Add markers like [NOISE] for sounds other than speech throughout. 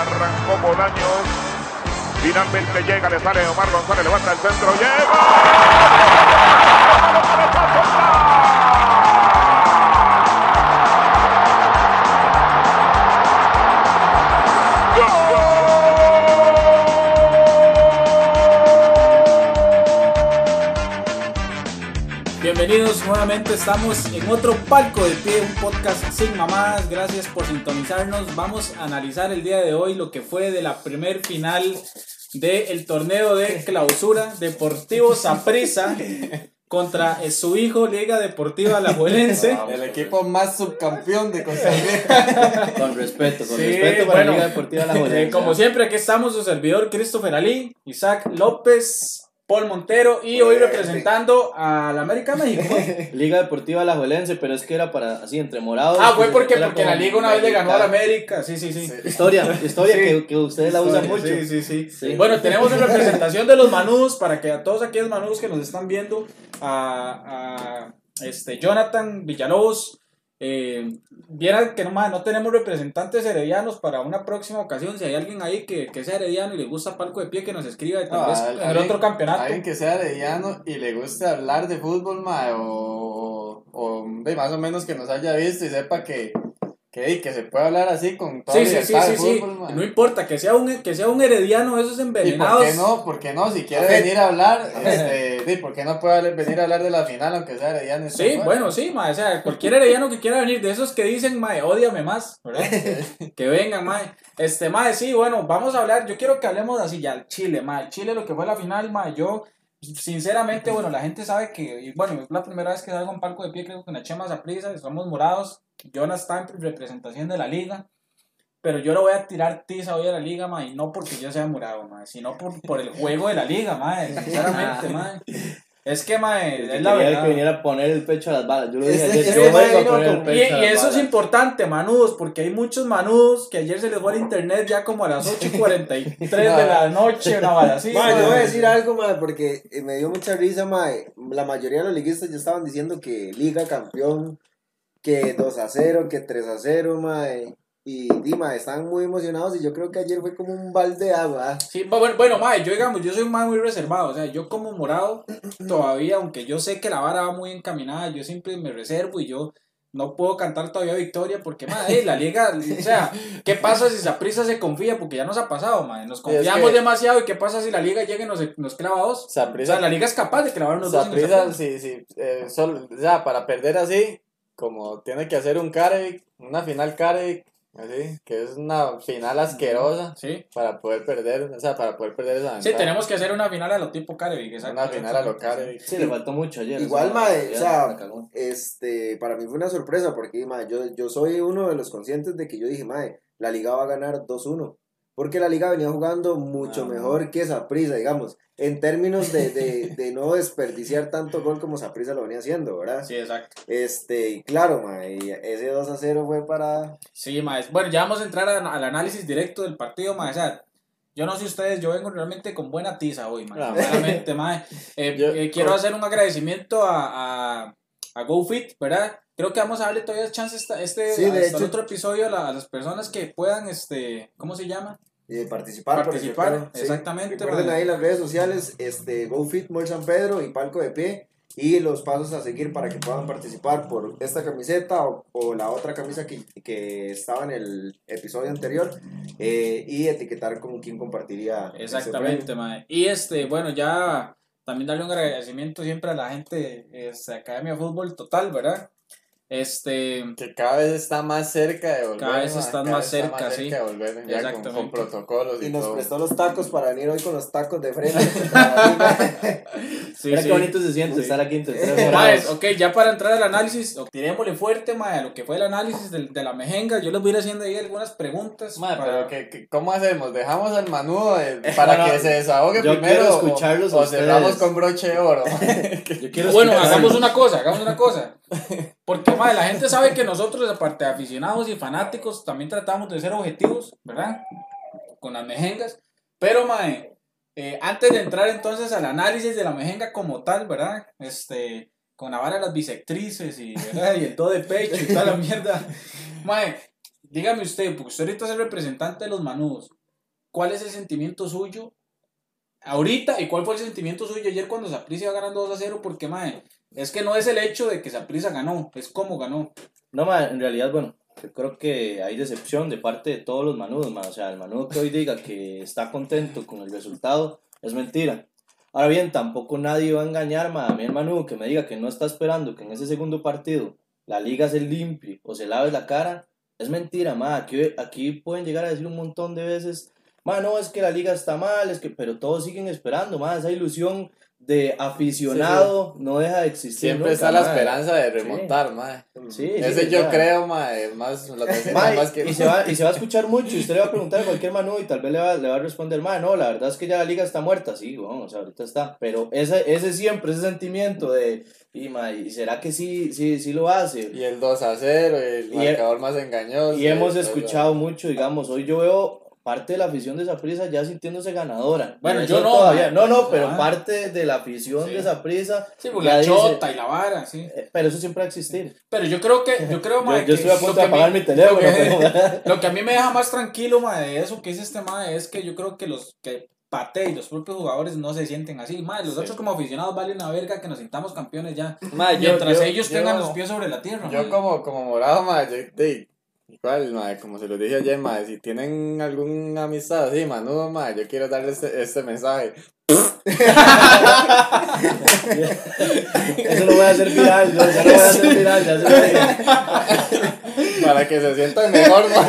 arrancó Bolaños. Finalmente llega, le sale Omar González, levanta el centro, llega. Nuevamente, estamos en otro palco de pie, un podcast sin mamadas. Gracias por sintonizarnos. Vamos a analizar el día de hoy lo que fue de la primer final del torneo de clausura Deportivo Saprissa [LAUGHS] contra su hijo Liga Deportiva Alajuelense. [LAUGHS] El equipo más subcampeón de Costa Rica. [LAUGHS] Con respeto, con Sí, respeto para bueno, Liga Deportiva La Eh, como siempre, aquí estamos su servidor Christopher Ali, Isaac López, Paul Montero y hoy representando a la América México. [LAUGHS] Liga Deportiva Alajuelense, pero es que era para así entre morados. Ah, fue porque, Era porque la liga una vez le ganó a la. América. Sí, sí, sí. Historia, historia Sí. que, que ustedes la usan mucho. Sí, sí, sí. Sí. Bueno, tenemos [LAUGHS] en representación de los manudos para que a todos aquellos manudos que nos están viendo, a, a, este, Jonathan Villalobos, eh, vieran que no, ma, no tenemos representantes heredianos para una próxima ocasión. Si hay alguien ahí que, que sea herediano y le gusta palco de pie, que nos escriba y tal No, vez al- en alguien- otro campeonato. Alguien que sea arellano y le guste hablar de fútbol, mae, o, o de más o menos que nos haya visto y sepa que, que, que se puede hablar así con toda Sí, libertad sí, de sí. fútbol. No importa que sea un, que sea un herediano, esos ¿Y por envenenados. qué no? ¿Por qué no? Si quiere venir a hablar, [LAUGHS] este, ¿por qué no puede venir a hablar de la final aunque sea herediano? Sí, fuera? bueno, sí, mae, o sea, cualquier herediano que quiera venir, de esos que dicen, mae, ódiame más, ¿verdad? [LAUGHS] que vengan, mae. Este, mae, sí, bueno, vamos a hablar, yo quiero que hablemos así ya, Chile, mae, Chile lo que fue la final, mae, yo, sinceramente, bueno, la gente sabe que, y bueno, es la primera vez que salgo en palco de pie, creo que en la Chema Zaprisa, somos morados, Jonas está en representación de la liga, pero yo le voy a tirar tiza hoy a la liga, mae, y no porque yo sea morado, mae, sino por, por el juego de la liga, mae, [LAUGHS] sinceramente, mae. Es que, mae, es la Quería verdad. que viniera a poner el pecho a las balas. Yo lo dije ayer, yo a poner el Y, pecho y las eso es importante, manudos, porque hay muchos manudos que ayer se les fue al internet ya como a las 8 y 43 de la [LAUGHS] noche, una bala así. Ma, yo mae. voy a decir algo, ma, porque eh, me dio mucha risa, ma. La mayoría de los liguistas ya estaban diciendo que Liga campeón, que 2 a 0, que 3 a 0, ma. Y Dima, estaban muy emocionados y yo creo que ayer fue como un balde de agua. Sí, bu- bueno, bueno, mae, yo digamos, yo soy un mae muy reservado, o sea, yo como morado, [CLEARS THROAT] todavía, aunque yo sé que la vara va muy encaminada, yo siempre me reservo y yo no puedo cantar todavía victoria porque, mae, la liga, o sea, [LAUGHS] ¿qué pasa si Saprissa se confía? Porque ya nos ha pasado, mae, nos es confiamos que- demasiado y ¿qué pasa si la liga llega y nos, nos clava dos? O Saprissa- sea, la liga es capaz de clavar unos dos el Saprissa, Saprissa. sí, sí, eh, solo, o sea, para perder así, como tiene que hacer un Carevic, una final Carevic, así, que es una final asquerosa Sí. para poder perder, o sea, para poder perder esa Sí, ventaja. tenemos que hacer una final a lo tipo exacto. una final a lo Carevic. Sí, le faltó mucho ayer. Igual, esa- ma, ya o sea, este, para mí fue una sorpresa porque, ma, yo, yo soy uno de los conscientes de que yo dije, ma, la Liga va a ganar 2-1. Porque la Liga venía jugando mucho Ah, mejor que Saprissa, digamos, en términos de, de, de no desperdiciar tanto gol como Saprissa lo venía haciendo, ¿verdad? Sí, exacto. Este, y claro, ma, y ese 2 a 0 fue para. Sí, maes. Bueno, ya vamos a entrar a- al análisis directo del partido, maes. O sea, yo no sé ustedes, yo vengo realmente con buena tiza hoy, maes. Ah, Sinceramente, maes. Eh, [LAUGHS] Yo- eh, quiero hacer un agradecimiento a, a, a GoFit, ¿verdad? Creo que vamos a darle todavía chance esta, este, Sí, de hecho- otro episodio a, la- a las personas que puedan, este, ¿cómo se llama? eh, participar. Participar, ejemplo, sí. exactamente, Recuerden ma. ahí las redes sociales, este, GoFit Mall San Pedro y Palco de Pie. Y los pasos a seguir para que puedan participar por esta camiseta o, o la otra camisa que, que estaba en el episodio anterior. eh, y etiquetar con quién compartiría. Exactamente, mae. Y este, bueno, ya también darle un agradecimiento siempre a la gente de este, Academia de Fútbol Total, ¿verdad? Este, Que cada vez está más cerca de volver. Cada vez están cada más vez está cerca, sí. de volver, ya con, Exactamente. con protocolos y, Y nos todo. prestó los tacos para venir hoy con los tacos de frente. [LAUGHS] [LAUGHS] sí, Mira sí. qué bonito se siente estar aquí entre [LAUGHS] tres ok, ya para entrar al análisis, o- tirémosle fuerte, a lo que fue el análisis del- de, la mejenga. Yo les voy a ir haciendo ahí algunas preguntas. Ma, para- pero que, que- ¿cómo hacemos? ¿Dejamos al manudo de- para No, no, que se desahogue yo primero? quiero o- escucharlos a o, cerramos con broche de oro? Yo quiero Bueno, hagamos una cosa, hagamos una cosa. Porque, mae, la gente sabe que nosotros, aparte de aficionados y fanáticos, también tratamos de ser objetivos, ¿verdad? Con las mejengas. Pero, mae, eh, antes de entrar entonces al análisis de la mejenga como tal, ¿verdad? Este, con la vara de las bisectrices y, el todo de pecho y toda la mierda. Mae, dígame usted, porque usted ahorita es el representante de los manudos, ¿cuál es el sentimiento suyo ahorita y cuál fue el sentimiento suyo ayer cuando Saprissa iba ganando 2 a 0? Porque, mae, es que no es el hecho de que Saprissa ganó, es cómo ganó. No, ma, en realidad, bueno, yo creo que hay decepción de parte de todos los manudos, ma. O sea, el manudo que hoy diga que está contento con el resultado es mentira. Ahora bien, tampoco nadie va a engañar, ma, a mi hermano que me diga que no está esperando que en ese segundo partido la liga se limpie o se lave la cara. Es mentira, ma. Aquí, aquí pueden llegar a decir un montón de veces, ma, no, es que la liga está mal, es que, pero todos siguen esperando, ma. Esa ilusión de aficionado no deja de existir. Siempre nunca, está la esperanza de remontar. Sí, Ese sí, yo ya. creo, mae, más la tercera Ma, más que y, se va, y se va a escuchar mucho, y usted le va a preguntar a cualquier Manu y tal vez le va, le va a responder, ma, no, la verdad es que ya la liga está muerta, sí, bueno, o sea, ahorita está, pero ese, ese siempre, ese sentimiento de, y, ma, ¿y será que sí, sí, sí lo hace? y el 2 a 0, el Y- marcador más engañoso. Y hemos escuchado mucho, digamos, hoy yo veo parte de la afición de Saprissa ya sintiéndose ganadora. Bueno, yo no, todavía, no, no, pero Ah. parte de la afición Sí. de Saprissa, Sí, por Ya la dice- chota y la vara, sí. eh, pero eso siempre va a existir. Pero yo creo que, yo creo, [LAUGHS] Yo, mae, yo que estoy a lo punto que de apagar mi teléfono, lo que- pero... [LAUGHS] Lo que a mí me deja más tranquilo, mae, de eso que dice este mae, es que yo creo que los que Pate y los propios jugadores no se sienten así. Mae, los Sí. otros como aficionados vale una verga que nos sintamos campeones ya. Ma, yo- Mientras yo- ellos yo- tengan los pies sobre la tierra. Yo mae. como, como morado, ma, yo, de, igual, ma, como se lo dije ayer, ma, si tienen alguna amistad así, manudo, ma, yo quiero darle este, este mensaje. Eso lo voy a hacer viral, yo, ya lo voy a hacer viral, ya se lo. Para que se sientan mejor, ma.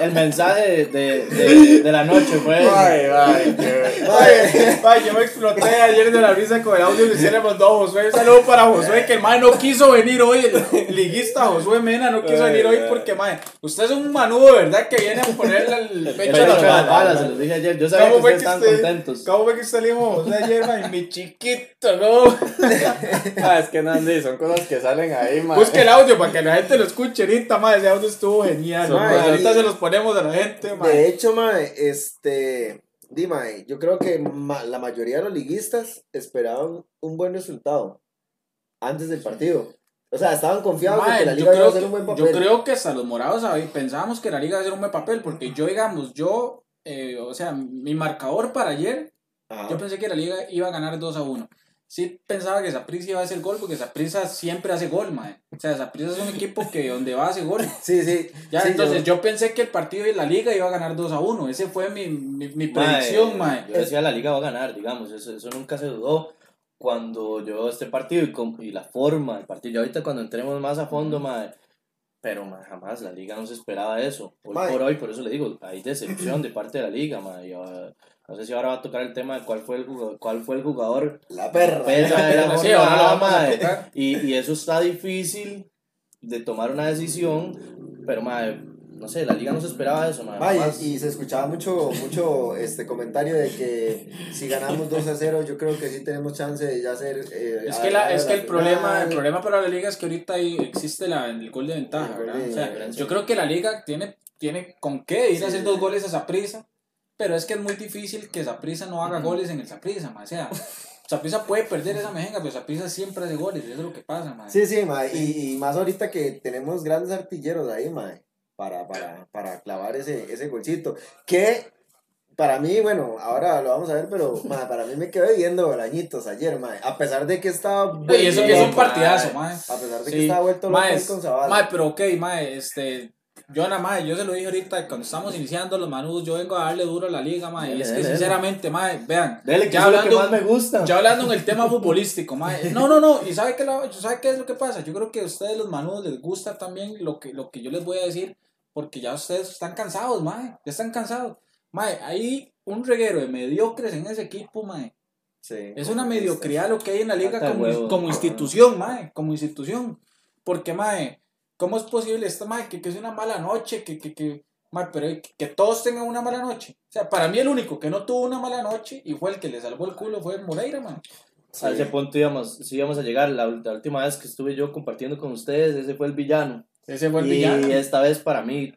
El mensaje de, de, de, la noche fue... Ay, ay, qué- Mae, mae, yo me exploté ayer de la risa con el audio que usted le mandó a Josué. Un saludo para Josué, que el mae no quiso venir hoy. El liguista Josué Mena no quiso Ay, venir hoy ay. porque, mae, usted es un manudo verdad que viene a ponerle el pecho a las balas. balas, se los dije ayer. Yo sabía que ¿Cómo fue ustedes usted- contentos. ¿Cómo fue que usted le dijo a José ayer, mae? Mi chiquito, ¿no? [LAUGHS] Ah, es que Nandi, son cosas que salen ahí, ma. Busque el audio para que la gente lo escuche ahorita, mae. Ese audio estuvo genial. Mae. Ahorita se los ponemos a la gente, mae. De hecho, mae, este. Di, mae, yo creo que ma- la mayoría de los liguistas esperaban un buen resultado antes del partido. O sea, estaban confiados de Mae, que la yo, liga iba a creo hacer que, un buen yo papel. creo que hasta los morados pensábamos que la liga iba a hacer un buen papel, porque yo, digamos, yo, eh, o sea, mi marcador para ayer, Ajá. yo pensé que la liga iba a ganar 2 a 1. Sí pensaba que Saprissa iba a hacer gol, porque Saprissa siempre hace gol, mae. O sea, Saprissa es un equipo que donde va hace gol. [LAUGHS] Sí, sí. Ya, sí, entonces yo... pensé que el partido de la liga iba a ganar 2 a 1. Ese fue mi, mi, mi predicción, mae. Yo decía la liga va a ganar, digamos, eso, eso nunca se dudó. Cuando yo este partido y, con- y la forma del partido, ya ahorita cuando entremos más a fondo, mae, pero mae, jamás la liga no se esperaba eso. Hoy Mae. por hoy, por eso le digo, hay decepción de parte de la liga, mae, ahora- no sé si ahora va a tocar el tema de cuál fue el jugador, cuál fue el jugador La perra. de la [LAUGHS] Sí, ahora lo jornada, vamos a mae. tocar. y, y eso está difícil de tomar una decisión, pero mae, no sé, la liga no se esperaba eso, Mae, jamás. y se escuchaba mucho, mucho este comentario de que si ganamos 2 a 0, yo creo que sí tenemos chance de ya hacer. eh, Es a- que, la, a es que el la problema, el problema para la liga es que ahorita ahí existe la, el gol de ventaja, ¿verdad? O sea, yo creo que la liga tiene, tiene con qué ir Sí, a hacer dos goles a Saprissa, pero es que es muy difícil que Saprissa no haga goles en el Saprissa, o sea, [LAUGHS] Saprissa puede perder esa mejenga, pero Saprissa siempre hace goles, eso es lo que pasa, man. Sí, sí, mae, y, y más ahorita que tenemos grandes artilleros ahí, mae, para, para, para clavar ese, ese golcito. Que para mí, bueno, ahora lo vamos a ver, pero mae, para mí me quedé viendo bolañitos ayer, mae, a pesar de que estaba. y eso que es un partidazo, man. A pesar de que Sí, estaba vuelto loco Mae, ahí con Zavala. mae, pero ok, mae, este, yo nada más, yo se lo dije ahorita cuando estamos iniciando los manudos, yo vengo a darle duro a la liga, mae, y Dele, es que dele, sinceramente, mae, vean, Dele, que ya lo que hablando- más me gusta. Ya hablando en el tema futbolístico, mae. [LAUGHS] No, no, no. ¿Y sabe qué, la- sabe qué es lo que pasa? Yo creo que a ustedes, los manudos, les gusta también lo que, lo que yo les voy a decir. Porque ya ustedes están cansados, mae. Ya están cansados. Mae, hay un reguero de mediocres en ese equipo, mae. Sí, Es una mediocridad lo que hay en la liga como, como institución, mae. Como institución. Porque, mae, ¿cómo es posible esto, mae? Que, que es una mala noche, que, que, que, mae, pero que, que todos tengan una mala noche. O sea, para mí el único que no tuvo una mala noche y fue el que le salvó el culo fue Moreira, mae. Sí. A ese punto íbamos, sí íbamos a llegar. La, la última vez que estuve yo compartiendo con ustedes, ese fue el villano. Ese fue el y villano. esta vez para mí,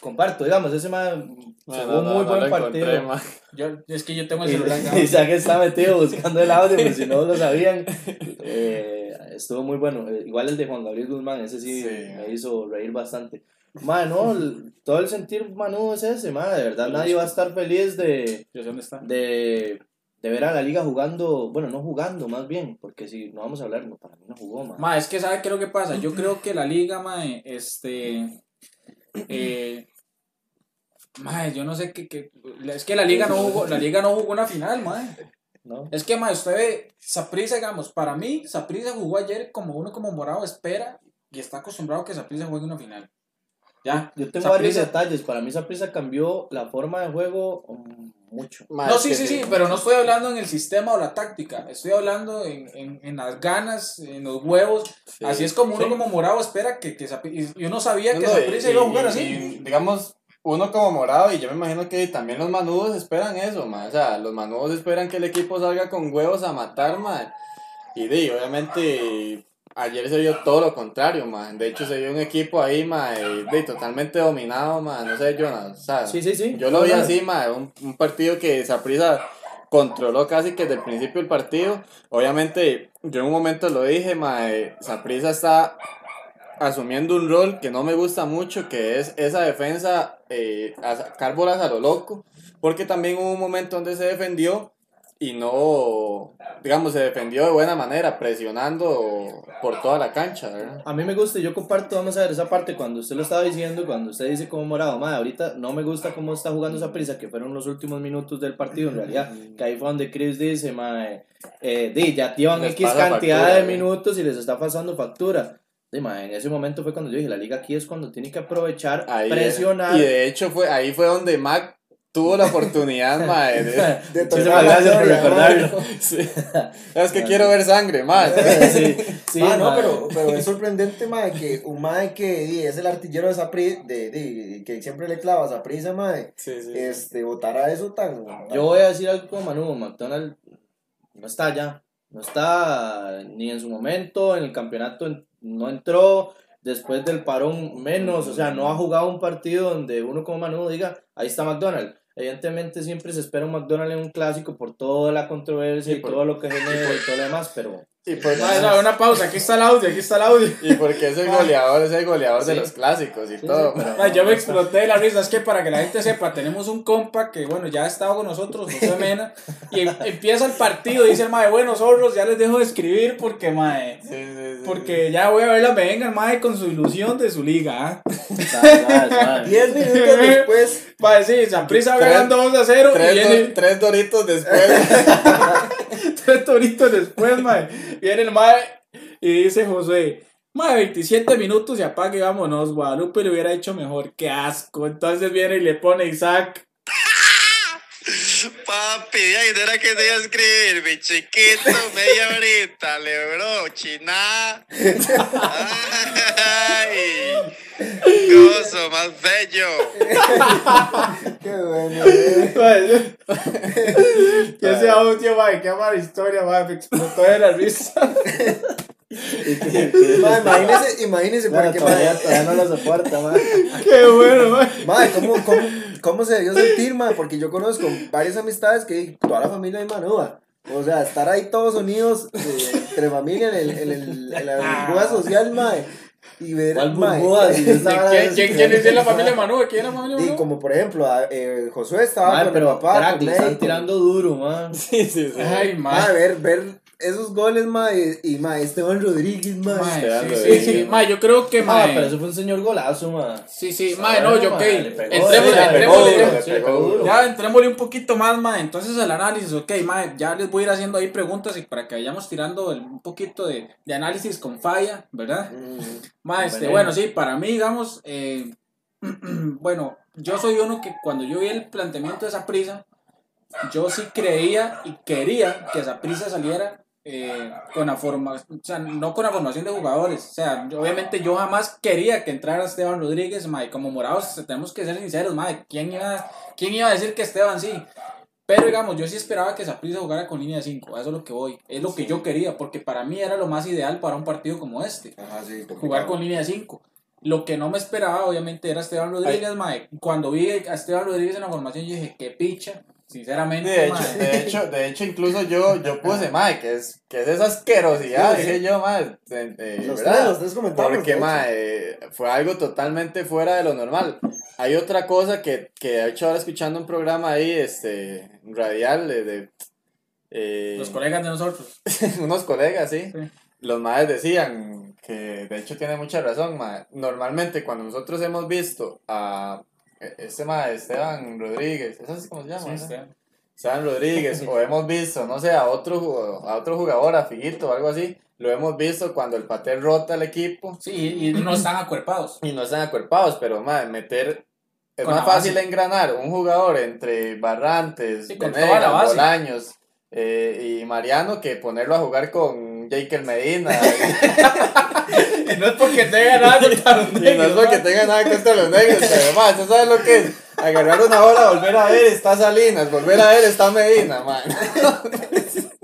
comparto, digamos, ese man No, fue no, un muy no buen partido. encontré. Yo, es que yo tengo el celular [LAUGHS] y ya que está metido buscando el audio, pues si no lo sabían, [LAUGHS] eh, estuvo muy bueno. Eh, igual el de Juan Gabriel Guzmán, ese sí, Sí. me hizo reír bastante. Mae, no, el- todo el sentir manudo es ese, mae. De verdad, nadie va a estar feliz de, Yo sé dónde está. de, de ver a la liga jugando, bueno, no jugando, más bien, porque si no vamos a hablar, no, para mí no jugó, mae. Ma, es que ¿sabe qué es lo que pasa? Yo creo que la liga, ma, este... Eh, ma, yo no sé qué, qué- Es que la liga no jugó, la liga no jugó una final, ma. ¿no? Es que, ma, usted ve, Saprissa, digamos, para mí, Saprissa jugó ayer como uno como morado espera y está acostumbrado a que Saprissa juegue una final. Ya. Yo tengo varios Saprissa- detalles. Para mí, esa prisa cambió la forma de juego um, mucho. Ma, No, sí, sí, sí, pero no estoy hablando en el sistema o la táctica. Estoy hablando en, en, en las ganas, en los huevos. Sí. Así es como uno Sí. como morado espera que, que Sapri- y yo no sabía No, que y- iba a jugar así. y, digamos, uno como morado, y yo me imagino que también los manudos esperan eso, ma. O sea, los manudos esperan que el equipo salga con huevos a matar, ma. Y di, obviamente, ayer se vio todo lo contrario, ma. De hecho, se vio un equipo ahí, ma, y, totalmente dominado, ma. No sé, Jonas, o sea, Sí, sí, sí. yo lo vi así, ma, un, un partido que Saprissa controló casi que desde el principio del partido. Obviamente, yo en un momento lo dije, ma, Saprissa está asumiendo un rol que no me gusta mucho, que es esa defensa, eh, a sacar bolas a lo loco, porque también hubo un momento donde se defendió y no, digamos, se defendió de buena manera, presionando por toda la cancha, ¿verdad? A mí me gusta y yo comparto, vamos a ver, esa parte cuando usted lo estaba diciendo, cuando usted dice como morado, madre, ahorita no me gusta cómo está jugando esa prisa, que fueron los últimos minutos del partido, en realidad, que ahí fue donde Chris dice, madre, eh, di, ya llevan Les X cantidad factura, de eh. minutos y les está pasando factura. Madre, en ese momento fue cuando yo dije, la liga aquí es cuando tiene que aprovechar, Ahí, presionar. Y de hecho fue, ahí fue donde Mac tuvo la oportunidad, [LAUGHS] mae, de- De Muchísimas gracias por recordarlo. [LAUGHS] sí. [LAUGHS] Es que quiero ver sangre, mae. sí, sí, ah, no, madre. pero, pero es sorprendente, mae, que un mae que di, es el artillero de esa de, de, que siempre le clava esa prisa, mae, Sí, sí. este, votara eso tan... Yo voy a decir algo como Manu, McDonald no está ya, no está ni en su momento, en el campeonato no entró, después del parón menos, o sea, no ha jugado un partido donde uno como Manu diga, ahí está McDonald. Evidentemente siempre se espera un McDonald en un clásico por toda la controversia Y y por- todo lo que [LAUGHS] genera y todo lo demás, pero Y, por- Ma, no, una pausa, aquí está el audio, aquí está el audio. y porque es el goleador, es el goleador de los clásicos y Sí, todo. sí, pero- yo me exploté de la risa, es que para que la gente sepa, tenemos un compa que, bueno, ya ha estado con nosotros, José Mena, y em- empieza el partido, dice el mae, bueno, zorros, ya les dejo de escribir porque, mae, Sí, sí, sí. porque ya voy a ver la venga, mae, con su ilusión de su liga, ¿ah? Suave. Diez minutos después, [LAUGHS] Mae, sí, Tres- ganando 2 a 0 y Tres, viene do- tres doritos después. [LAUGHS] tres toritos después, mae, viene el mae y dice José, mae, 27 minutos y apague, vámonos, Guadalupe le hubiera hecho mejor, qué asco, entonces viene y le pone Isaac, [LAUGHS] Papi, ahí no era que te iba a escribir, mi chiquito, media horita, le bro, china. [LAUGHS] Ay, gozo más bello. [LAUGHS] qué bueno, Mae, que ese audio, mae, qué mala historia, mae, me explotó de la risa. [LAUGHS] mae, imagínese, imagínese, Bueno, porque, todavía, todavía no lo soporta, man. Qué bueno, mae. Mae, ¿cómo, cómo, ¿cómo se debió sentir, mae? Porque yo conozco varias amistades que toda la familia es manuda. O sea, estar ahí todos unidos eh, entre familia en, el, en, el, en la burbuja social, mae. Y ver, ¿Cuál burbuja? [LAUGHS] ¿Quién, es- quién, quién es de la familia Manu? ¿Quién es la familia Y Manu? como por ejemplo, a- eh, Josué estaba Mae, con pero el papá, crack, con le están tirando duro, man. [LAUGHS] Sí, sí, sí. Ay, Mae, mae. ver, ver esos goles, mae, y mae, Esteban Rodríguez, mae. Mae, sí, sí, sí, mae, yo creo que, Ah, mae. pero eso fue un señor golazo, man. Sí, sí, mae, no, yo, ok. Mae, Entrémosle. Ya entrémosle un poquito más, mae. Entonces el análisis, ok, mae, ya les voy a ir haciendo ahí preguntas y para que vayamos tirando el- un poquito de, de análisis con falla, ¿verdad? Mm, Mae, este, Veneno. bueno, sí, para mí, digamos, eh, [CLEARS THROAT] bueno, yo soy uno que cuando yo vi el planteamiento de esa prisa, yo sí creía y quería que esa prisa saliera eh, con la formación, o sea, no con la formación de jugadores. O sea, yo- obviamente yo jamás quería que entrara Esteban Rodríguez, mae, como morados, tenemos que ser sinceros, mae, ¿quién iba, ¿quién iba a decir que Esteban sí? Pero digamos, yo sí esperaba que Saprissa jugara con línea de 5, a eso es lo que voy, es lo que yo quería, porque para mí era lo más ideal para un partido como este Ajá, sí, jugar con línea de 5. Lo que no me esperaba, obviamente, era Esteban Rodríguez, mae. Cuando vi a Esteban Rodríguez en la formación, yo dije, qué picha Sinceramente, De hecho, de hecho, de hecho, incluso yo, yo puse, mae, que es, que es esa asquerosidad, Sí, sí. dije yo, mae, eh, Los ¿verdad? tres, los tres Porque, mae, fue algo totalmente fuera de lo normal. Hay otra cosa que, que de hecho ahora escuchando un programa ahí, este, radial, de, de, eh, Los colegas de nosotros. [LAUGHS] unos colegas, ¿sí? Sí. Los maes decían que de hecho tiene mucha razón, mae. Normalmente cuando nosotros hemos visto a este mae, Esteban Rodríguez, ¿es así como se llama? Sí, no? este. Esteban Rodríguez, o hemos visto, no sé, a otro, a otro jugador, a Figuito o algo así, lo hemos visto cuando el patel rota el equipo Sí, y no [CLEARS THROAT] están acuerpados. y no están acuerpados, pero mae, meter... Es Con más fácil engranar un jugador entre Barrantes, Sí, Venegas. Bolaños eh, y Mariano que ponerlo a jugar con Jake Medina. [LAUGHS] [LAUGHS] Y no es porque tenga nada contra los [LAUGHS] Y no es negros, porque tenga nada contra los negros, pero más, ¿tú sabes lo que es? Agarrar una bola, volver a ver, está Salinas, volver a ver, está Medina, man. [LAUGHS]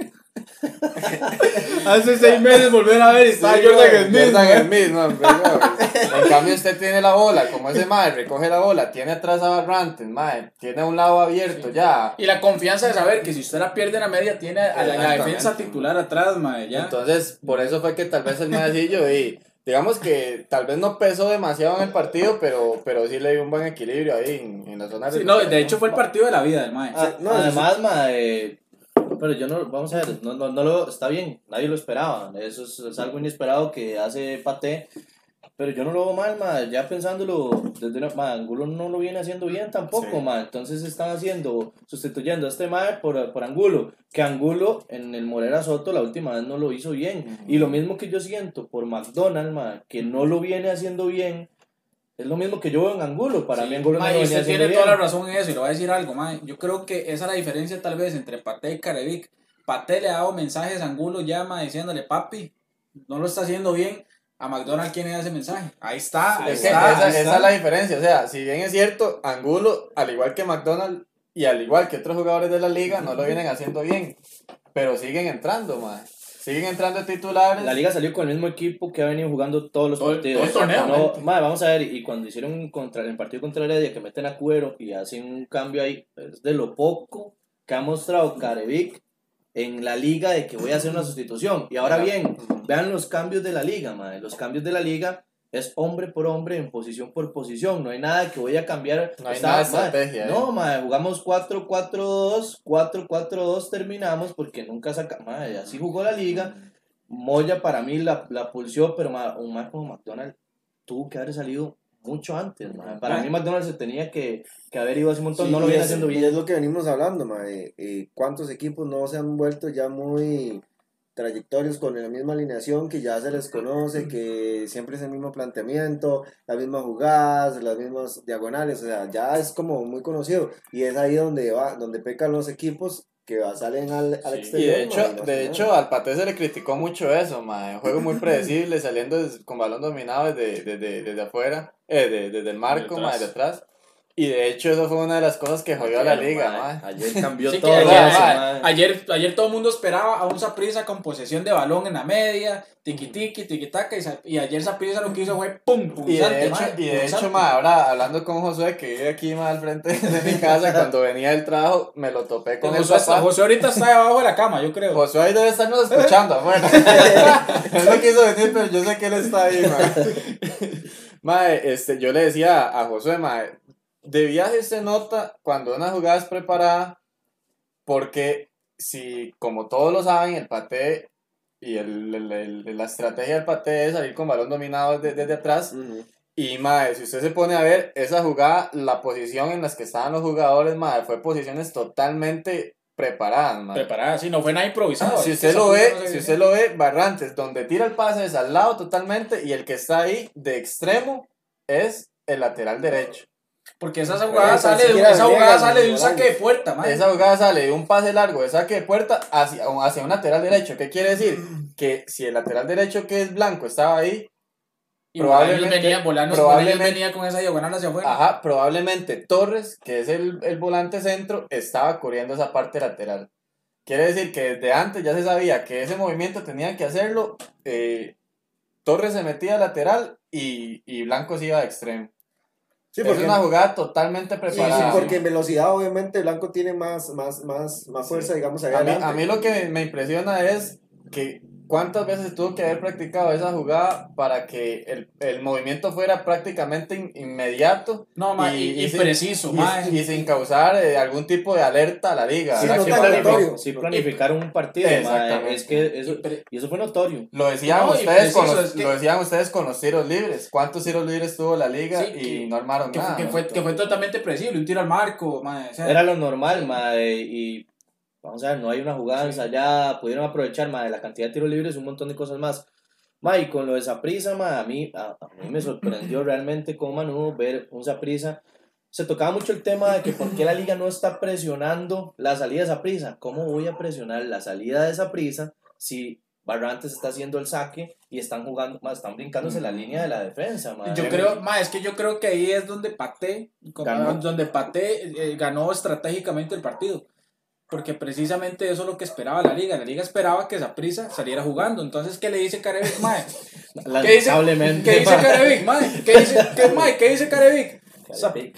Hace seis meses volver a ver y está Sí, Jordan Smith. Jordan. Smith, pero, En cambio, usted tiene la bola, como ese madre, recoge la bola, tiene atrás a Barrantes, madre, tiene un lado abierto ya. Y la confianza de saber que si usted la pierde en la media, tiene a la, defensa titular atrás, mae, ya. Entonces, por eso fue que tal vez el madrecillo y digamos que tal vez no pesó demasiado en el partido, pero, pero sí le dio un buen equilibrio ahí en, en la zona Sí, no, de hecho fue el partido de la vida del mae. Ah, no, además, ma, eh, pero yo no, vamos a ver, no, no, no lo, está bien, nadie lo esperaba, eso es, es algo inesperado que hace Pate, pero yo no lo veo mal, ma, ya pensándolo, desde una, ma, Angulo no lo viene haciendo bien tampoco, Sí. ma, entonces están haciendo, sustituyendo a este ma por, por Angulo, que Angulo en el Morera Soto la última vez no lo hizo bien, y lo mismo que yo siento por McDonald, ma, que no lo viene haciendo bien, es lo mismo que yo veo en Angulo, para Sí, mí Angulo no y venía usted tiene toda la razón en eso y le voy a decir algo, mae. Yo creo que esa es la diferencia tal vez entre Pate y Carevic. Pate le ha dado mensajes a Angulo llama diciéndole, papi, no lo está haciendo bien. A McDonald, ¿quién le da ese mensaje? Ahí está, ahí Es que está. esa, ahí esa está. es la diferencia. O sea, si bien es cierto, Angulo, al igual que McDonald y al igual que otros jugadores de la liga, no lo vienen haciendo bien. Pero siguen entrando, man. Siguen entrando titulares. La liga salió con el mismo equipo que ha venido jugando todos los Todo partidos. todo el torneo. No, madre, vamos a ver, y cuando hicieron contra, el partido contra Heredia, que meten a Cuero y hacen un cambio ahí, es de lo poco que ha mostrado Carevic en la liga de que voy a hacer una sustitución. Y ahora bien, vean los cambios de la liga, madre. Los cambios de la liga es hombre por hombre, en posición por posición. No hay nada que voy a cambiar. No hay Está- nada de madre, estrategia, ¿eh? No, madre, jugamos 4-4-2, 4-4-2 terminamos porque nunca saca. Madre, así jugó la liga. Moya para mí la, la pulsió, pero ma- un más como McDonald's tuvo que haber salido mucho antes. ma. Para mí McDonald's se tenía que, que haber ido hace un montón, Sí, no lo y viene haciendo Y bien. es lo que venimos hablando, mae. eh, ¿Cuántos equipos no se han vuelto ya muy trayectorios con la misma alineación que ya se les conoce, que siempre es el mismo planteamiento, las mismas jugadas, las mismas diagonales, o sea, ya es como muy conocido y es ahí donde va, donde pecan los equipos que va- salen al, al Sí, y exterior. de hecho, mae, no de hecho al Pate se le criticó mucho eso, man. Juego muy [LAUGHS] predecible, saliendo con balón dominado desde, desde, desde afuera, eh, de- desde el marco, Desde man, atrás. Y de hecho eso fue una de las cosas que jodió a la liga. Ayer cambió Sí, todo. ayer. Ayer, ayer todo el mundo esperaba a un Saprisa con posesión de balón en la media, tiki tiki, tiki taka, y, y ayer Saprisa lo que hizo fue pum, Y punzante, de hecho, y de hecho ahora hablando con Josué, que vive aquí más al frente de mi [LAUGHS] casa, cuando venía del trabajo, me lo topé con el José, papá. José ahorita está debajo de la cama, yo creo. Josué ahí debe estarnos escuchando [LAUGHS] afuera. [LAUGHS] él no quiso venir, pero yo sé que él está ahí, mae. Mae, este, yo le decía a Josué, mae, de viaje se nota cuando una jugada es preparada, porque si, como todos lo saben, el pate y el, el- el- la estrategia del pate es salir con balón dominado desde, desde atrás. Ujú. Y mae, si usted se pone a ver esa jugada, la posición en las que estaban los jugadores, mae, fue posiciones totalmente preparadas, mae. Preparada, sí, no fue nada improvisado. Si es que usted lo ve, no si usted lo ve, Barrantes, donde tira el pase es al lado totalmente y el que está ahí de extremo es el lateral derecho. Porque esa jugada sale, de, esa jugada al sale de un saque de puerta, mae. Esa jugada sale de un pase largo de saque de puerta hacia, hacia un lateral derecho. ¿Qué quiere decir? [CLEARS THROAT] Que si el lateral derecho que es blanco estaba ahí, y probablemente- venía, probablemente- venía con esa diagonal hacia afuera. ajá, probablemente Torres, que es el, el volante centro, estaba cubriendo esa parte lateral. Quiere decir que desde antes ya se sabía que ese movimiento tenía que hacerlo. eh, Torres se metía lateral y, y Blanco se iba de extremo. Sí, es porque, una jugada totalmente sí, preparada. sí, porque en velocidad obviamente Blanco tiene más, más, más, más fuerza, digamos, allá A mí, a mí lo que me impresiona es que cuántas veces tuvo que haber practicado esa jugada para que el, el movimiento fuera prácticamente in- inmediato No, ma, y, y sin- preciso, y, ma. y sin causar eh, algún tipo de alerta a la liga. Sí, no aleatorio. Sí planificaron un partido, Exactamente. es que eso, Y y eso fue notorio. Lo decían No, y ustedes con los, es que- lo decían ustedes con los tiros libres. ¿Cuántos tiros libres tuvo la liga Sí, y que- no armaron que, nada? que fue, que fue totalmente predecible, un tiro al marco, ma, o sea, Era lo normal, mae, y vamos a ver, no hay una jugada ensayada, pudieron aprovechar, mae, la cantidad de tiros libres, un montón de cosas más. Mae, y con lo de Saprisa, mae, a mí, a, a mí me sorprendió realmente como Manu ver un Saprisa. Se tocaba mucho el tema de que por qué la liga no está presionando la salida de Saprisa. ¿Cómo voy a presionar la salida de Saprisa si Barrantes está haciendo el saque y están jugando, mae, están brincándose la línea de la defensa, mae? Yo creo, ma, es que yo creo que ahí es donde Ganó. donde Paté eh, ganó estratégicamente el partido. Porque precisamente eso es lo que esperaba la liga. La liga esperaba que Zaprisa saliera jugando. Entonces, ¿qué le dice Carevic, mae? [LAUGHS] ¿Qué dice, Lamentablemente, ¿qué dice mae. Carevic, mae? ¿Qué dice, qué, mae? ¿Qué dice Carevic?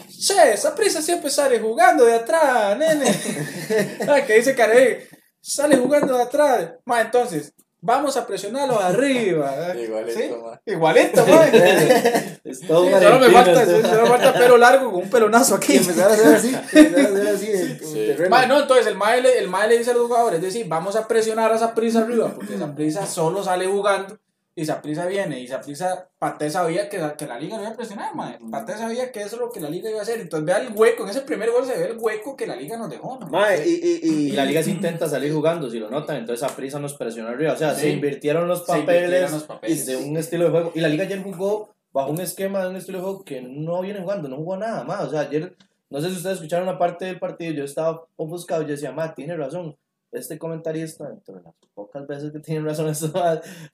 Che, Zaprisa siempre sale jugando de atrás, nene. [LAUGHS] ¿Qué dice Carevic? Sale jugando de atrás. Ma, entonces, vamos a presionarlo arriba. ¿eh? [LAUGHS] Igualito, ¿Sí? Igualito, [LAUGHS] mae. Es todo Sí, un solo me falta, solo falta pelo largo con un pelonazo Y aquí. empezar a hacer así, [LAUGHS] empezar a hacer así. Mae, no, entonces el mae, le, el mae le dice a los jugadores, es decir, vamos a presionar a esa prisa arriba, porque esa prisa solo sale jugando y esa prisa viene, y esa prisa, Paté sabía que la, que la liga no iba a presionar, mae. Paté sabía que eso es lo que la liga iba a hacer, entonces vea el hueco, en ese primer gol se ve el hueco que la liga nos dejó, ¿no? Mae, y, y, y, Y la liga se [LAUGHS] intenta salir jugando, si lo notan, entonces a prisa nos presionó arriba. O sea, Sí. se invirtieron los papeles, invirtieron los papeles, de sí. un estilo de juego. Y la liga ayer jugó bajo un esquema de un estilo de juego que no viene jugando, no jugó nada más. O sea, ayer, no sé si ustedes escucharon una parte del partido, yo estaba ofuscado y yo decía, ma, tiene razón. Este comentarista, dentro de las pocas veces que tiene razón, [LAUGHS] esto,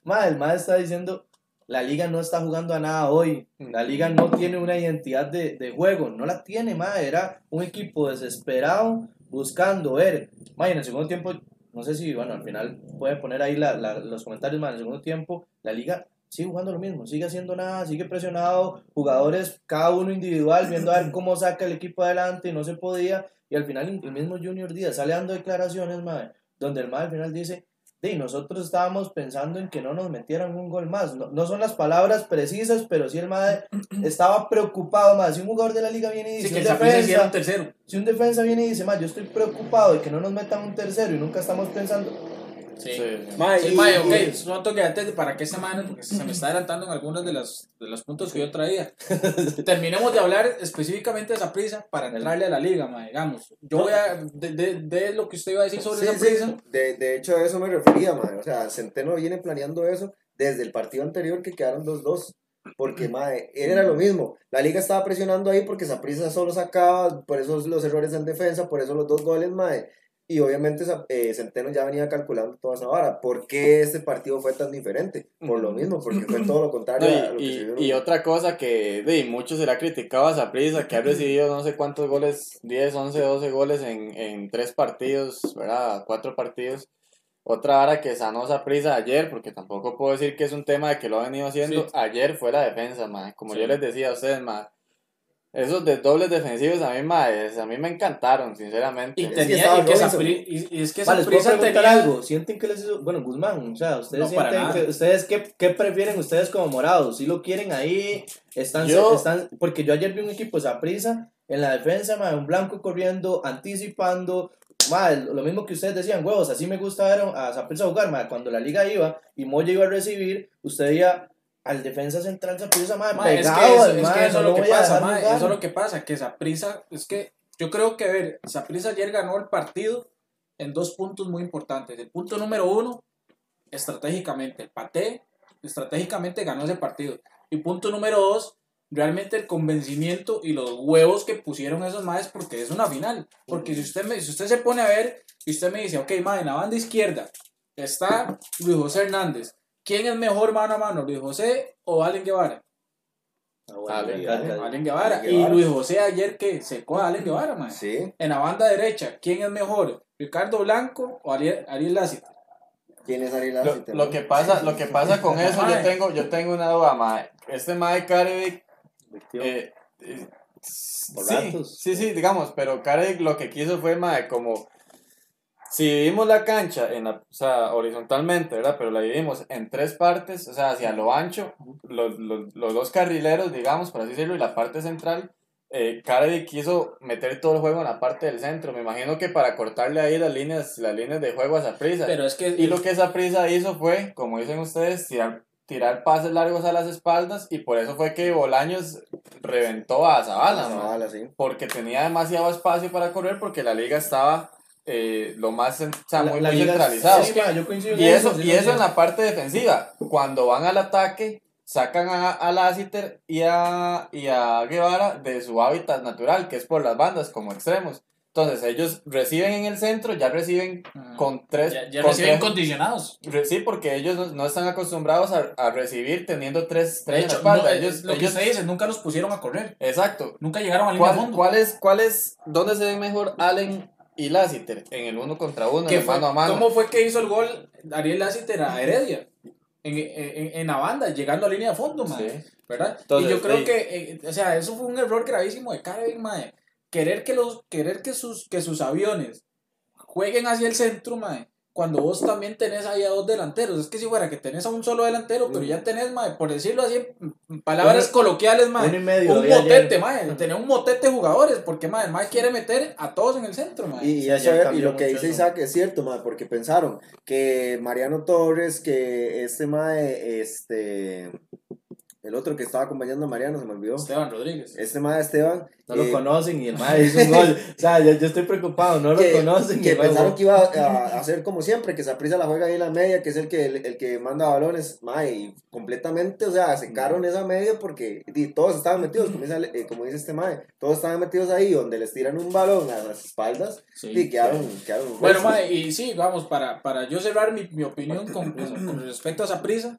ma, el está diciendo, la liga no está jugando a nada hoy. La liga no tiene una identidad de, de juego. No la tiene, ma. Era un equipo desesperado buscando ver. Ma, y en el segundo tiempo, no sé si, bueno, al final puede poner ahí los comentarios, ma. En el segundo tiempo, la liga sigue jugando lo mismo. Sigue haciendo nada, sigue presionado. Jugadores, cada uno individual, viendo a ver cómo saca el equipo adelante no se podía. Y al final, el mismo Junior Díaz sale dando declaraciones, ma, donde el ma al final dice. Y nosotros estábamos pensando en que no nos metieran un gol más. No, no son las palabras precisas, pero sí el MAE [CLEARS THROAT] estaba preocupado más. Si un jugador de la liga viene y dice, Sí, que un hiciera un defensa, tercero. si un defensa viene y dice, "Ma, yo estoy preocupado de que no nos metan un tercero y nunca estamos pensando. Sí. Sí, sí. mae, Sí, mae, ok, solo toque antes de para que esta mano, porque se me está adelantando en algunos de los, de los puntos que yo traía. [LAUGHS] Terminemos de hablar específicamente de esa prisa para entrarle a la liga, mae, digamos. Yo voy a, de, de, de lo que usted iba a decir sobre Sí, esa sí, prisa. De, de hecho, a eso me refería, mae. O sea, Centeno viene planeando eso desde el partido anterior que quedaron 2-2. Porque, mae, era lo mismo. La liga estaba presionando ahí porque Saprissa solo sacaba, por eso los errores en defensa, por eso los dos goles, mae. Y obviamente eh, Centeno ya venía calculando toda esa vara. ¿Por qué este partido fue tan diferente? Por lo mismo, porque fue todo lo [CLEARS THROAT] No, contrario a lo y, que se y, vio. y otra cosa que de, mucho se le ha criticado a Saprissa, que ha recibido no sé cuántos goles, 10, 11, 12 goles en, en tres partidos, ¿verdad? Cuatro partidos. Otra vara que sanó Saprissa ayer, porque tampoco puedo decir que es un tema de que lo ha venido haciendo, Sí. ayer fue la defensa, ma. Como Sí. yo les decía a ustedes, ma, esos desdobles defensivos a mí, ma, es- a mí me encantaron, sinceramente. Y, tenía, que. Sapri- y, y es que Vale, ¿les puedo Saprissa preguntar tenía... algo? ¿Sienten que les hizo... Bueno, Guzmán, o sea, ¿ustedes No, sienten que... ¿Ustedes qué, qué prefieren ustedes como morados? ¿Si lo quieren ahí? Están, Yo- están... Porque yo ayer vi un equipo de prisa en la defensa, ma, un blanco corriendo, anticipando... Ma, lo mismo que ustedes decían, huevos, así me gusta ver a Saprissa jugar, ma, cuando la liga iba y Moya iba a recibir, usted veía al defensa central Saprissa, ma, Ma, es que pegado eso, es que eso es no lo que pasa, dejar ma, jugar. eso es lo que pasa, que Saprissa, es que yo creo que, a ver, Saprissa ayer ganó el partido en dos puntos muy importantes. El punto número uno, estratégicamente, el Paté, estratégicamente ganó ese partido. Y punto número dos, realmente el convencimiento y los huevos que pusieron esos maes porque es una final. Porque si usted, me, si usted se pone a ver y usted me dice, ok, ma, en la banda izquierda está Luis José Hernández. ¿Quién es mejor mano a mano, Luis José o Allen Guevara? Ah, bueno. Ale. Allen Guevara. Allen Y Guevara. Luis José ayer que secó a Allen Guevara, man. Sí. En la banda derecha, ¿quién es mejor? ¿Ricardo Blanco o Ariel, Ariel Lázaro? ¿Quién es Ariel Lo, Lassiter, lo no? que pasa, lo que pasa con [LAUGHS] eso, yo tengo, yo tengo una duda, mae. Este mae Carevic, eh, eh, sí, sí, sí, digamos, pero Carey lo que quiso fue, mae, como si dividimos la cancha en la, o sea, horizontalmente, ¿verdad? Pero la dividimos en tres partes, o sea, hacia lo ancho, los, los, los dos carrileros, digamos, por así decirlo, y la parte central. Eh, Carey quiso meter todo el juego en la parte del centro. Me imagino que para cortarle ahí las líneas, las líneas de juego a esa prisa. Pero es que. Y lo que esa prisa hizo fue, como dicen ustedes, tirar, tirar pases largos a las espaldas y por eso fue que Bolaños reventó a Zavala, mae, vale, sí. porque tenía demasiado espacio para correr porque la liga estaba eh, lo más o sea, La- muy, la muy centralizado. ma, yo coincido y eso, sí y eso en la parte defensiva. Cuando van al ataque, sacan a, a Lassiter y a, y a Guevara de su hábitat natural, que es por las bandas, como extremos. Entonces ellos reciben en el centro, ya reciben con tres... Ya, ya con reciben tres- condicionados. Re- Sí, porque ellos no, no están acostumbrados a, a recibir teniendo tres, De tres en la hecho, espalda. no, eh, ellos, lo que ellos- usted dice, nunca los pusieron a correr. exacto. Nunca llegaron a línea de ¿Cuál, fondo. cuál es, cuál es, ¿Dónde se ven mejor Allen y Lassiter? En el uno contra uno, en ¿Qué el fue- mano a mano. ¿Cómo fue que hizo el gol Ariel Lassiter a Heredia? En, en, en la banda, llegando a línea de fondo. Sí. ¿Verdad? Entonces, y yo creo sí. que, eh, o sea, eso fue un error gravísimo de Karen, mae. Querer que los, querer que sus, que sus aviones jueguen hacia el centro, mae. Cuando vos también tenés ahí a dos delanteros. Es que si fuera que tenés a un solo delantero, pero ya tenés, mae, por decirlo así, en- en palabras coloquiales, mae. uno y medio un motete, mae. Tenés un motete de jugadores, porque, mae, el mae quiere meter a todos en el centro, mae. Y, y Sí, eso y lo que dice eso. Isaac es cierto, mae, porque pensaron que Mariano Torres, que este mae, este, el otro que estaba acompañando a Mariano, se me olvidó. Esteban Rodríguez. Este mae Esteban. No lo eh, conocen y el mae [LAUGHS] hizo un gol. O sea, yo, yo estoy preocupado, no lo que, conocen. y que pensaron que iba a, a hacer como siempre, que Saprisa la juega ahí en la media, que es el que, el, el que manda balones, mae, y completamente, o sea, secaron esa media porque di, todos estaban metidos, como dice, eh, como dice este mae, todos estaban metidos ahí donde les tiran un balón a las espaldas Sí. y quedaron, quedaron Bueno, mae, y sí, vamos, para, para yo cerrar mi, mi opinión con, con, con respecto a Saprisa,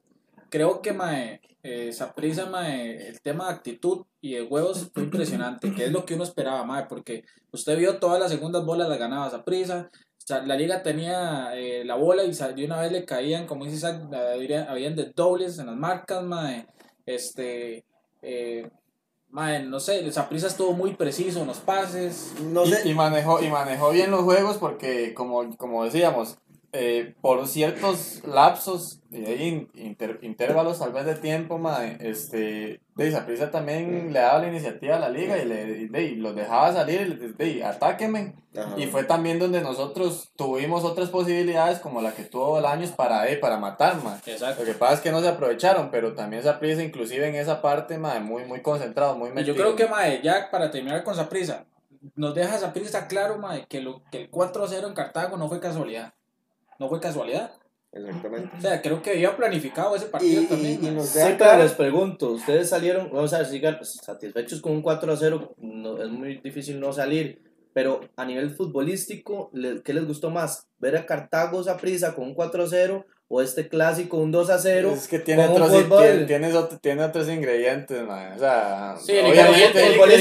creo que mae, eh, Saprissa, mae, el tema de actitud y de huevos fue impresionante, que es lo que uno esperaba, mae, porque usted vio todas las segundas bolas las ganaba Saprissa, la liga tenía eh, la bola y de una vez le caían, como dice Isaac, habían de dobles en las marcas, mae, este, eh, mae, no sé, Saprissa estuvo muy preciso en los pases, no y, sé, y manejó, y manejó bien los juegos porque, como, como decíamos, eh, por ciertos lapsos y ahí in- inter- intervalos tal vez de tiempo, mae, este, de Saprissa también le daba la iniciativa a la liga y, le, y, de, y los dejaba salir, y les- de, y atáquenme. Ajá. Y fue también donde nosotros tuvimos otras posibilidades como la que tuvo Bolaños para, eh, para matar, exacto. Lo que pasa es que no se aprovecharon, pero también Saprissa inclusive en esa parte, mae, muy, muy concentrado, muy Y metido. yo creo que, mae, ya para terminar con Saprisa, nos deja Saprisa claro, mae, que, lo, que el 4-0 en Cartago no fue casualidad. No fue casualidad. Exactamente. O sea, creo que había planificado ese Y, partido y, también. y mae. nos Sí, deja pero claro- les pregunto, ustedes salieron, vamos a ver, sigan satisfechos con un 4 a 0, no, es muy difícil no salir, pero a nivel futbolístico, ¿qué les gustó más? ¿Ver a Cartago a prisa con un 4 a 0 o este clásico un 2 a 0? Es que tiene con un otros, tiene, tienes otro- tiene otros ingredientes, man. O sea, Sí, el obviamente, el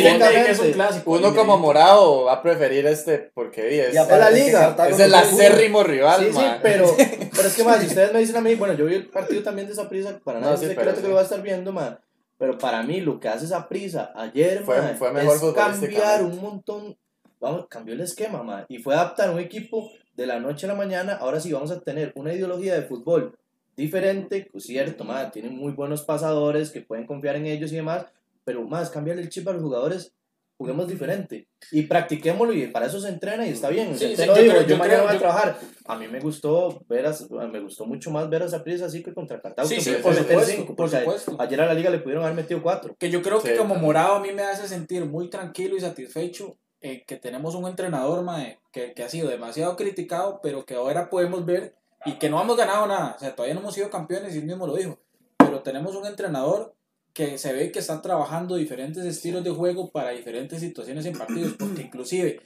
es un clásico. uno el como morado va a preferir este porque es, Y aparte la que liga, Cartago es el no acérrimo rival, Sí, sí, man. pero, [LAUGHS] pero es que más, si ustedes me dicen a mí, bueno, yo vi el partido también de esa prisa, para No, nada sí, es pero secreto sí. que lo va a estar viendo, man. Pero para mí, lo que hace esa prisa ayer, Fue- man, fue mejor es cambiar un montón. Vamos, cambió el esquema, man. Y fue adaptar un equipo de la noche a la mañana. Ahora sí vamos a tener una ideología de fútbol diferente, pues cierto, man. Tienen muy buenos pasadores que pueden confiar en ellos y demás. Pero más, cambiarle el chip a los jugadores. Juguemos diferente y practiquémoslo y para eso se entrena y está bien. Sí, sí, lo yo digo, creo- yo, mañana creo- voy a yo- trabajar. A mí me gustó ver a, me gustó mucho más ver a esa prisa así que contra Cartago. Sí, que sí, por supuesto, cinco, por supuesto. Ayer a la liga le pudieron haber metido cuatro. Que yo creo que Sí. como morado a mí me hace sentir muy tranquilo y satisfecho eh, que tenemos un entrenador mae, que, que ha sido demasiado criticado, pero que ahora podemos ver y que no hemos ganado nada. O sea, todavía no hemos sido campeones y él mismo lo dijo. Pero tenemos un entrenador que se ve que está trabajando diferentes estilos de juego para diferentes situaciones en partidos, porque inclusive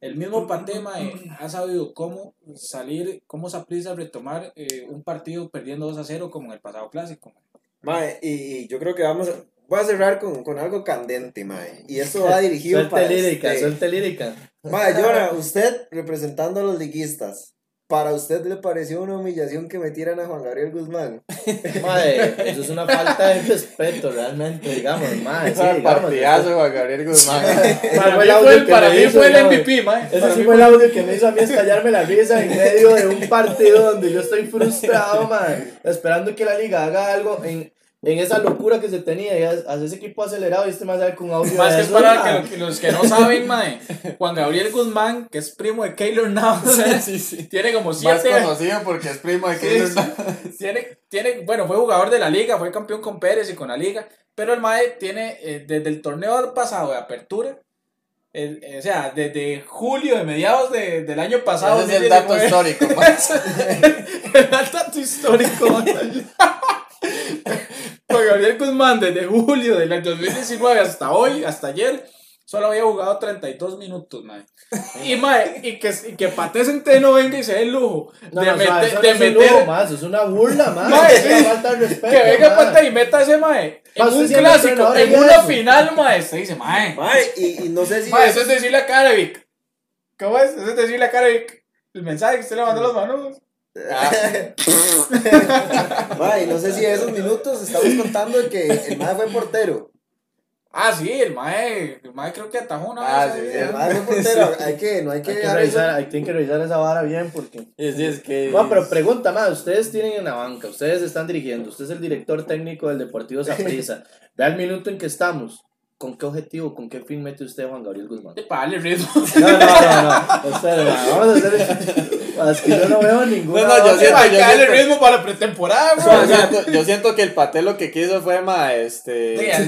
el mismo Pate mae, ha sabido cómo salir, cómo Saprissa retomar eh, un partido perdiendo 2 a 0 como en el pasado clásico. mae. Mae, y, y yo creo que vamos a, voy a cerrar con, con algo candente, mae. Y esto va [LAUGHS] dirigido Suelte para lírica, este- suelte lírica. Mae, [LAUGHS] Jonah, usted representando a los liguistas. ¿Para usted le pareció una humillación que metieran a Juan Gabriel Guzmán? [LAUGHS] Mae, eso es una falta de respeto, realmente, digamos, mae. Sí, digamos, partidazo de Juan Gabriel Guzmán. [LAUGHS] Para fue mí fue el, para mí hizo, fue el. MVP, mae. Ese sí fue el audio que me hizo a mí estallarme la risa en medio de un partido donde yo estoy frustrado, man, esperando que la liga haga algo en, en esa locura que se tenía y hace ese equipo acelerado y este más con audio Más de que es para que, los que no saben, mae, Juan Gabriel Guzmán, que es primo de Keylor Navas, [LAUGHS] tiene como Más siete conocido porque es primo de Sí, Keylor sí. Navas. tiene, tiene, bueno, fue jugador de la liga, fue campeón con Pérez y con la liga, pero el Mae tiene, eh, desde el torneo pasado de apertura, o sea, desde julio, de mediados de- del año pasado. Ese es el dato 2019, histórico. [LAUGHS] el dato histórico. [LAUGHS] Juan Gabriel Guzmán, desde julio del año 2019 hasta hoy, hasta ayer, solo había jugado 32 minutos, mae. Y, mae, y que, y que Pate Centeno venga y se dé el lujo No, de, no, o sea, mete- eso de no es un meter. lujo, más, es una burla, es una sí. falta de respeto. Que venga. Pate y meta ese mae. En un clásico, en una eso. final, mae. Se dice, mae. Mae, y, y no sé si. Mae, eso es decirle a Carevic. ¿Cómo es? Eso es decirle a Carevic. El mensaje que usted le mandó a los manos. [LAUGHS] Mae, y no sé si esos minutos estamos contando de que el mae fue portero. Ah, sí, el mae. El mae creo que atajó una Ah, vez. sí, El ¿eh? mae fue [LAUGHS] portero. Hay que, no hay que Hay que, revisar, hay, tienen que revisar esa vara bien porque... Sí, es que. No, pero pregunta más, ustedes tienen en la banca, ustedes están dirigiendo, usted es el director técnico del Deportivo Saprissa. [LAUGHS] Vea el minuto en que estamos. ¿Con qué objetivo, con qué fin mete usted a Juan Gabriel Guzmán? Para darle ritmo. No, no, no, no. Vamos a hacer. Es que yo no veo [LAUGHS] ninguna. No, no, yo siento- yo siento- ritmo para la pretemporada, Yo siento, yo siento que el Pate lo que quiso fue más este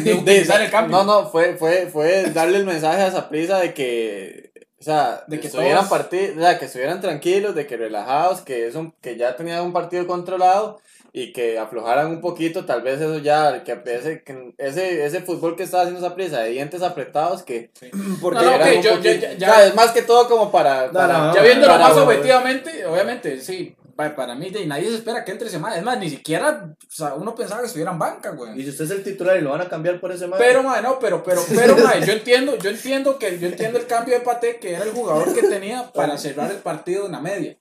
de utilizar el cambio. No, no, fue, fue, fue darle el mensaje a Saprisa de que o sea, De que estuvieran todos- o sea, que estuvieran tranquilos, de que relajados, que es un- que ya tenían un partido controlado y que aflojaran un poquito, tal vez eso ya, que ese, que ese, ese fútbol que estaba haciendo Saprisa, de dientes apretados, que [CLEARS THROAT] Porque No, no, yo- poquito- ya- es más que todo como para, No, para- no, Ya viéndolo para- más objetivamente, obviamente, sí. pa- Para mí, de- nadie se espera que entre semana. Es más, ni siquiera o sea, uno pensaba que estuviera en banca, Y güey. si usted es el titular y lo van a cambiar por ese man. Pero, madre, no, pero, pero, [LAUGHS] pero, madre, yo entiendo, yo entiendo que, yo entiendo el cambio de Pate, que era el jugador que tenía para cerrar el partido en la media.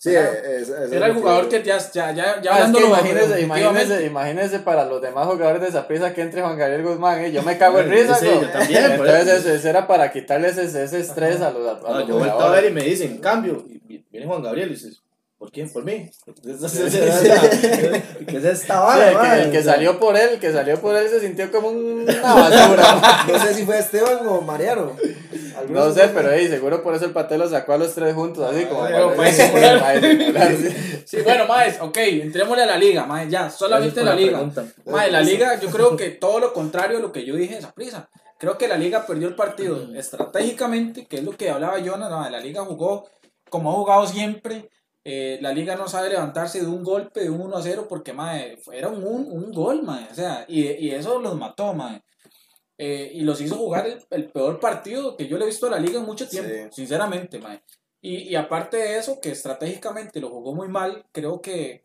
Sí, es, es Era el jugador que ya, ya, ya, ya Ah, es que imagínese, imagínese, imagínese para los demás jugadores de Zaprisa que entre Juan Gabriel Guzmán, ¿eh? yo me cago en risa, Sí, güey. yo también, Entonces eso. ese, ese era para quitarles ese, ese estrés a los, a, No, los yo vuelto a ver y me dicen, cambio. Y viene Juan Gabriel y dices, ¿por quién? ¿Por mí? [LAUGHS] ¿Qué es esta Sí, vara, el, que, el salió por él, el que salió por él se sintió como una basura. [LAUGHS] No sé si fue Esteban o Mariano. No de sé, pero hey, seguro por eso el Paté lo sacó a los tres juntos, así como Ah, disimular, [LAUGHS] sí. Sí, bueno, maes, ok, entrémosle a la liga, maes, ya, solamente la liga. pregunta. Mae, la liga, yo creo que todo lo contrario a lo que yo dije esa prisa. Creo que la liga perdió el partido estratégicamente, que es lo que hablaba Jonah. No, la liga jugó como ha jugado siempre. Eh, la liga no sabe levantarse de un golpe, de un 1 a 0, porque mae, era un, un, un gol, mae, o sea, y, y eso los mató, mae. Eh, y los hizo jugar el, el peor partido que yo le he visto a la liga en mucho tiempo, Sí. sinceramente, mae. Y, y aparte de eso, que estratégicamente lo jugó muy mal, creo que,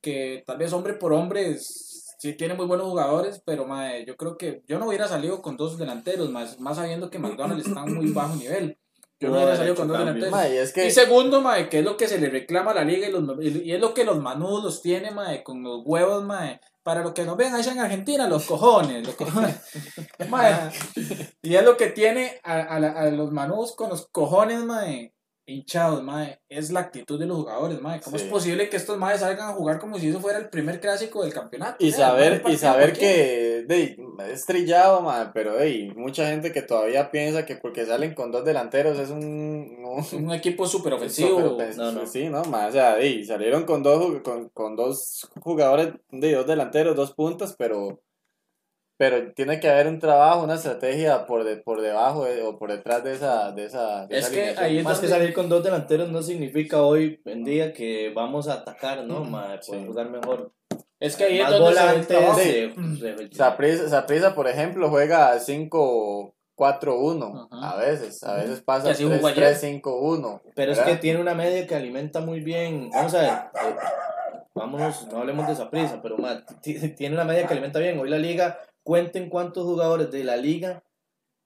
que tal vez hombre por hombre sí tiene muy buenos jugadores, pero mae, yo creo que yo no hubiera salido con dos delanteros, más, más sabiendo que McDonald's está en muy bajo nivel. Yo no hubiera salido con dos delanteros. Mae, y es que Y segundo, mae, que es lo que se le reclama a la liga y, los, y y es lo que los manudos los tiene, mae, con los huevos, mae. Para los que nos ven allá en Argentina, los cojones, los cojones. [LAUGHS] Mae, y es lo que tiene a, a la- a los manudos con los cojones, mae, hinchados, mae. Es la actitud de los jugadores, mae. ¿Cómo Sí. es posible que estos maes salgan a jugar como si eso fuera el primer clásico del campeonato? Y saber, y saber que de, es trillado, ma, pero de, mucha gente que todavía piensa que porque salen con dos delanteros es un... un- Un equipo súper [LAUGHS] ofensivo. no, no. Sí, no, o sea, de, salieron con dos, con, con dos jugadores, de dos delanteros, dos puntas, pero pero tiene que haber un trabajo, una estrategia por de, por debajo de- o por detrás de esa de esa, de Es esa que alineación. ahí es Más que salir con dos delanteros no significa hoy en día que vamos a atacar, ¿no? Ma, Sí. Podemos jugar mejor. Es que ahí es Más donde se ve el volantes, trabajo. eh, se- Saprissa, Saprissa, por ejemplo, juega 5-4-1 Ajá. a veces, a veces pasa así jugó ayer. 3-3-5-1. Pero es que tiene una media que alimenta muy bien. Vamos a ver. eh, vámonos, no hablemos de esa prisa, pero t- tiene una media que alimenta bien. Hoy la liga, cuenten cuántos jugadores de la liga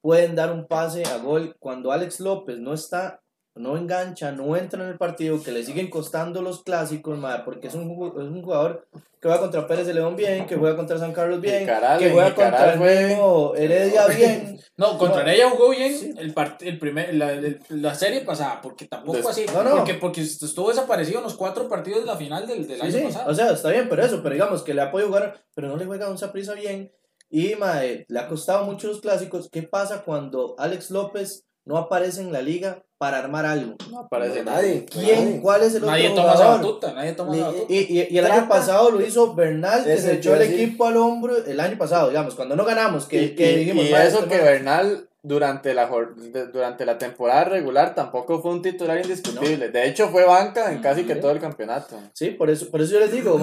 pueden dar un pase a gol. Cuando Alex López no está, no engancha, no entra en el partido, que le siguen costando los clásicos, mae, porque es un, es un jugador que juega contra Pérez de León bien, que juega contra San Carlos bien, que juega contra el mismo Heredia bien. [LAUGHS] No, contra No. ella jugó bien el, part- el primer, la, el- la serie pasada, porque tampoco Des- así. No, no. Porque, porque estuvo desaparecido en los cuatro partidos de la final del, del Sí, año sí, pasado. o sea, está bien, pero eso, pero digamos que le ha podido jugar, pero no le juega a un prisa bien. Y mae, le ha costado mucho los clásicos. ¿Qué pasa cuando Alex López no aparece en la liga para armar algo? No aparece Nadie. ¿Quién? nadie. ¿Cuál es el nadie otro toma esa jugador? batuta, nadie toma esa batuta. Y, y, y el Trata- año pasado lo hizo Bernal, que se echó el equipo al hombro el año pasado, digamos, cuando no ganamos, que, y, que y- dijimos, y "Mae, eso este que mae". Bernal durante la durante la temporada regular tampoco fue un titular indiscutible. De hecho fue banca en casi que todo el campeonato. Sí, por eso, por eso yo les digo,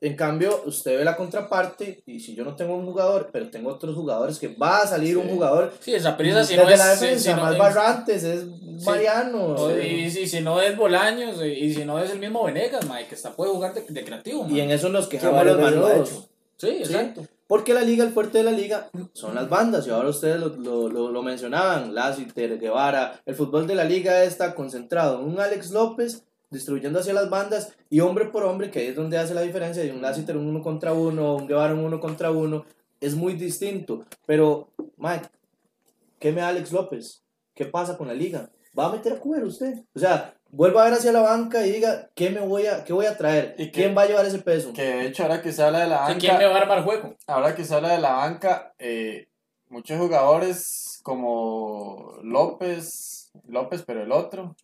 en cambio, usted ve la contraparte, y si yo no tengo un jugador, pero tengo otros jugadores, que va a salir un jugador Sí, esa prisa si no es. la defensa, si no más es- Barrantes, es Mariano. o- y, si, si no es Bolaños, y, y si no es el mismo Venegas, mae, que está, puede jugar de, de creativo. y en eso nos Que quejamos los manudos. Sí, exacto. Porque la liga, el fuerte de la liga, son las bandas, y ahora ustedes lo, lo, mencionaban, Lassiter, Guevara, el fútbol de la liga está concentrado en un Alex López distribuyendo hacia las bandas y hombre por hombre, que es donde hace la diferencia de un Lassiter un uno contra uno, un Guevara un uno contra uno, es muy distinto. Pero, Mike, ¿qué me da Alex López? ¿Qué pasa con la liga? ¿Va a meter a Cubero usted? O sea, vuelva a ver hacia la banca y diga, ¿qué, me voy, a, qué voy a traer? ¿Y qué? ¿Quién va a llevar ese peso? Que de hecho ahora que se habla de la banca, ¿Quién me va a armar juego? ahora que se habla de la banca, eh, muchos jugadores como López, López pero el otro,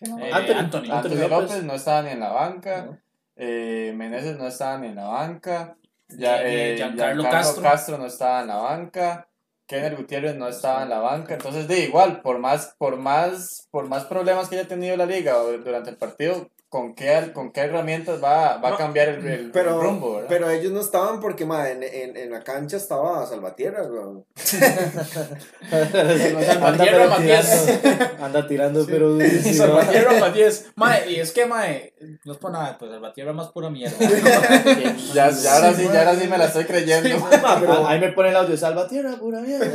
Eh, Anthony. Anthony. Anthony López. López no estaba ni en la banca, No. eh, Meneses no estaba ni en la banca, ya, Eh, eh, Giancarlo Giancarlo Castro. no estaba en la banca, Kenner Gutiérrez no estaba en la banca, entonces de igual, por más, por más, por más problemas que haya tenido la liga durante el partido, ¿con qué, con qué herramientas va, va a cambiar el, el- Pero, el rumbo? ¿verdad? pero ellos no estaban porque ma, en, en, en la cancha estaba Salvatierra. [LAUGHS] Salvatierra Matías. Anda tirando, pero. Salvatierra Matías. Mae, y es que, mae, no es por nada, pues Salvatierra más pura mierda. [LAUGHS] Ya, ya ahora sí, ya ahora sí me la estoy creyendo. Ma, pero, Ah, Ahí me pone el audio, salva tierra, pura mierda.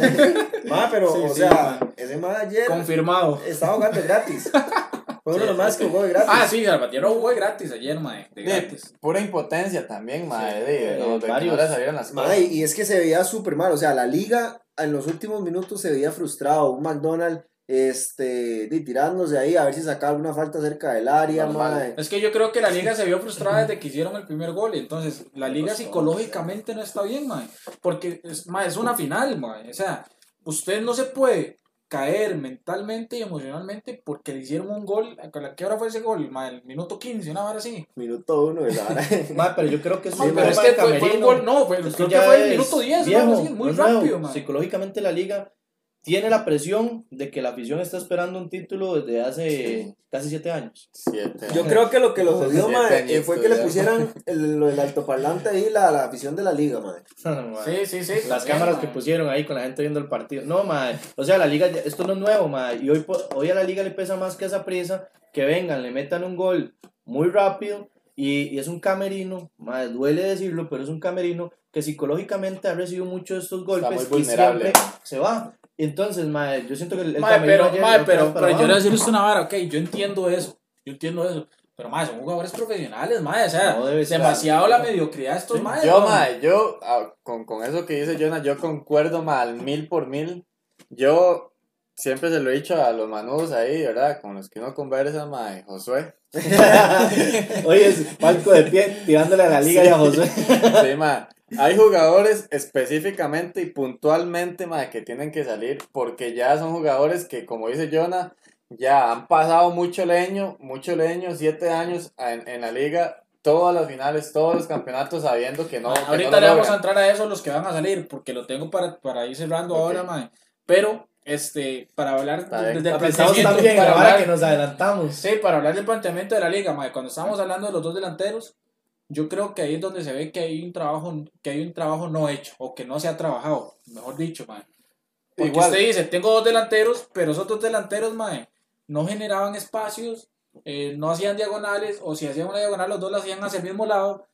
[LAUGHS] ma, pero Sí, o sí, sea, ese ma ayer Confirmado. estaba jugando gratis. Fue uno de los más que jugó de gratis. Ah, sí, Salvatierra jugó de gratis ayer, mae. De gratis. pura impotencia también, madre. Sí, de, no, eh, no varios. le salieron las cosas. y y es que se veía súper mal. O sea, la liga en los últimos minutos se veía frustrado. Un McDonald's este, tirándose ahí a ver si sacaba alguna falta cerca del área. Normal. ma. Es que yo creo que la liga se vio frustrada desde que hicieron el primer gol. y Entonces, la liga psicológicamente no está bien, mae. Porque es, mae, es una final, mae. O sea, usted no se puede caer mentalmente y emocionalmente porque le hicieron un gol. ¿A qué hora fue ese gol? Mae, el minuto 15, una hora así. Minuto uno de la hora. [LAUGHS] Ma, pero yo creo que es Mae, un pero es que fue, fue un gol, no, fue, Es creo que ya fue el minuto 10, viejo, así, muy nuevo. rápido, mae. Psicológicamente la liga tiene la presión de que la afición está esperando un título desde hace casi siete años. Siete. Yo creo que lo que lo jodió, eh, fue que le pusieran el, lo del altoparlante ahí, la, la afición de la liga, ma. [LAUGHS] Sí, sí, sí. Las también, cámaras mae. que pusieron ahí con la gente viendo el partido. No, mae. O sea, la liga, esto no es nuevo, mae. Y hoy, po- hoy a la liga le pesa más que esa prisa. Que vengan, le metan un gol muy rápido. Y, y es un camerino, mae, duele decirlo, pero es un camerino que psicológicamente ha recibido muchos de estos golpes muy y siempre se va. Entonces, mae, yo siento que el, el Mae, pero, ayer mae, pero, pero yo le voy a decir usted una vara, ok, yo entiendo eso, yo entiendo eso, pero mae, son jugadores profesionales, mae, o sea, No ser. demasiado la mediocridad de estos Sí. mae. Yo, mae. madre, yo, ah, con, con eso que dice Jonah, yo concuerdo, ma, al mil por mil. Yo siempre se lo he dicho a los manudos ahí, ¿verdad? Con los que uno conversa, madre, Josué. [LAUGHS] Oye, es palco de pie tirándole a la liga y a José. Sí, [LAUGHS] ma. Hay jugadores específicamente y puntualmente, ma, que tienen que salir porque ya son jugadores que, como dice Jonah, ya han pasado mucho leño, mucho leño, siete años en, en la liga, todas las finales, todos los campeonatos sabiendo que no. Mae, que ahorita no le vamos a entrar a eso los que van a salir, porque lo tengo para, para ir cerrando Ok. ahora, mae, pero, este, para hablar desde el Pensamos planteamiento, también, para hablar- que nos adelantamos. Sí, para hablar del planteamiento de la liga, mae, cuando estábamos hablando de los dos delanteros, yo creo que ahí es donde se ve que hay un trabajo, que hay un trabajo no hecho, o que no se ha trabajado, mejor dicho, mae. Porque Igual. usted dice, tengo dos delanteros, pero esos dos delanteros, mae, no generaban espacios, eh, no hacían diagonales, o si hacían una diagonal, los dos la hacían hacia el mismo lado.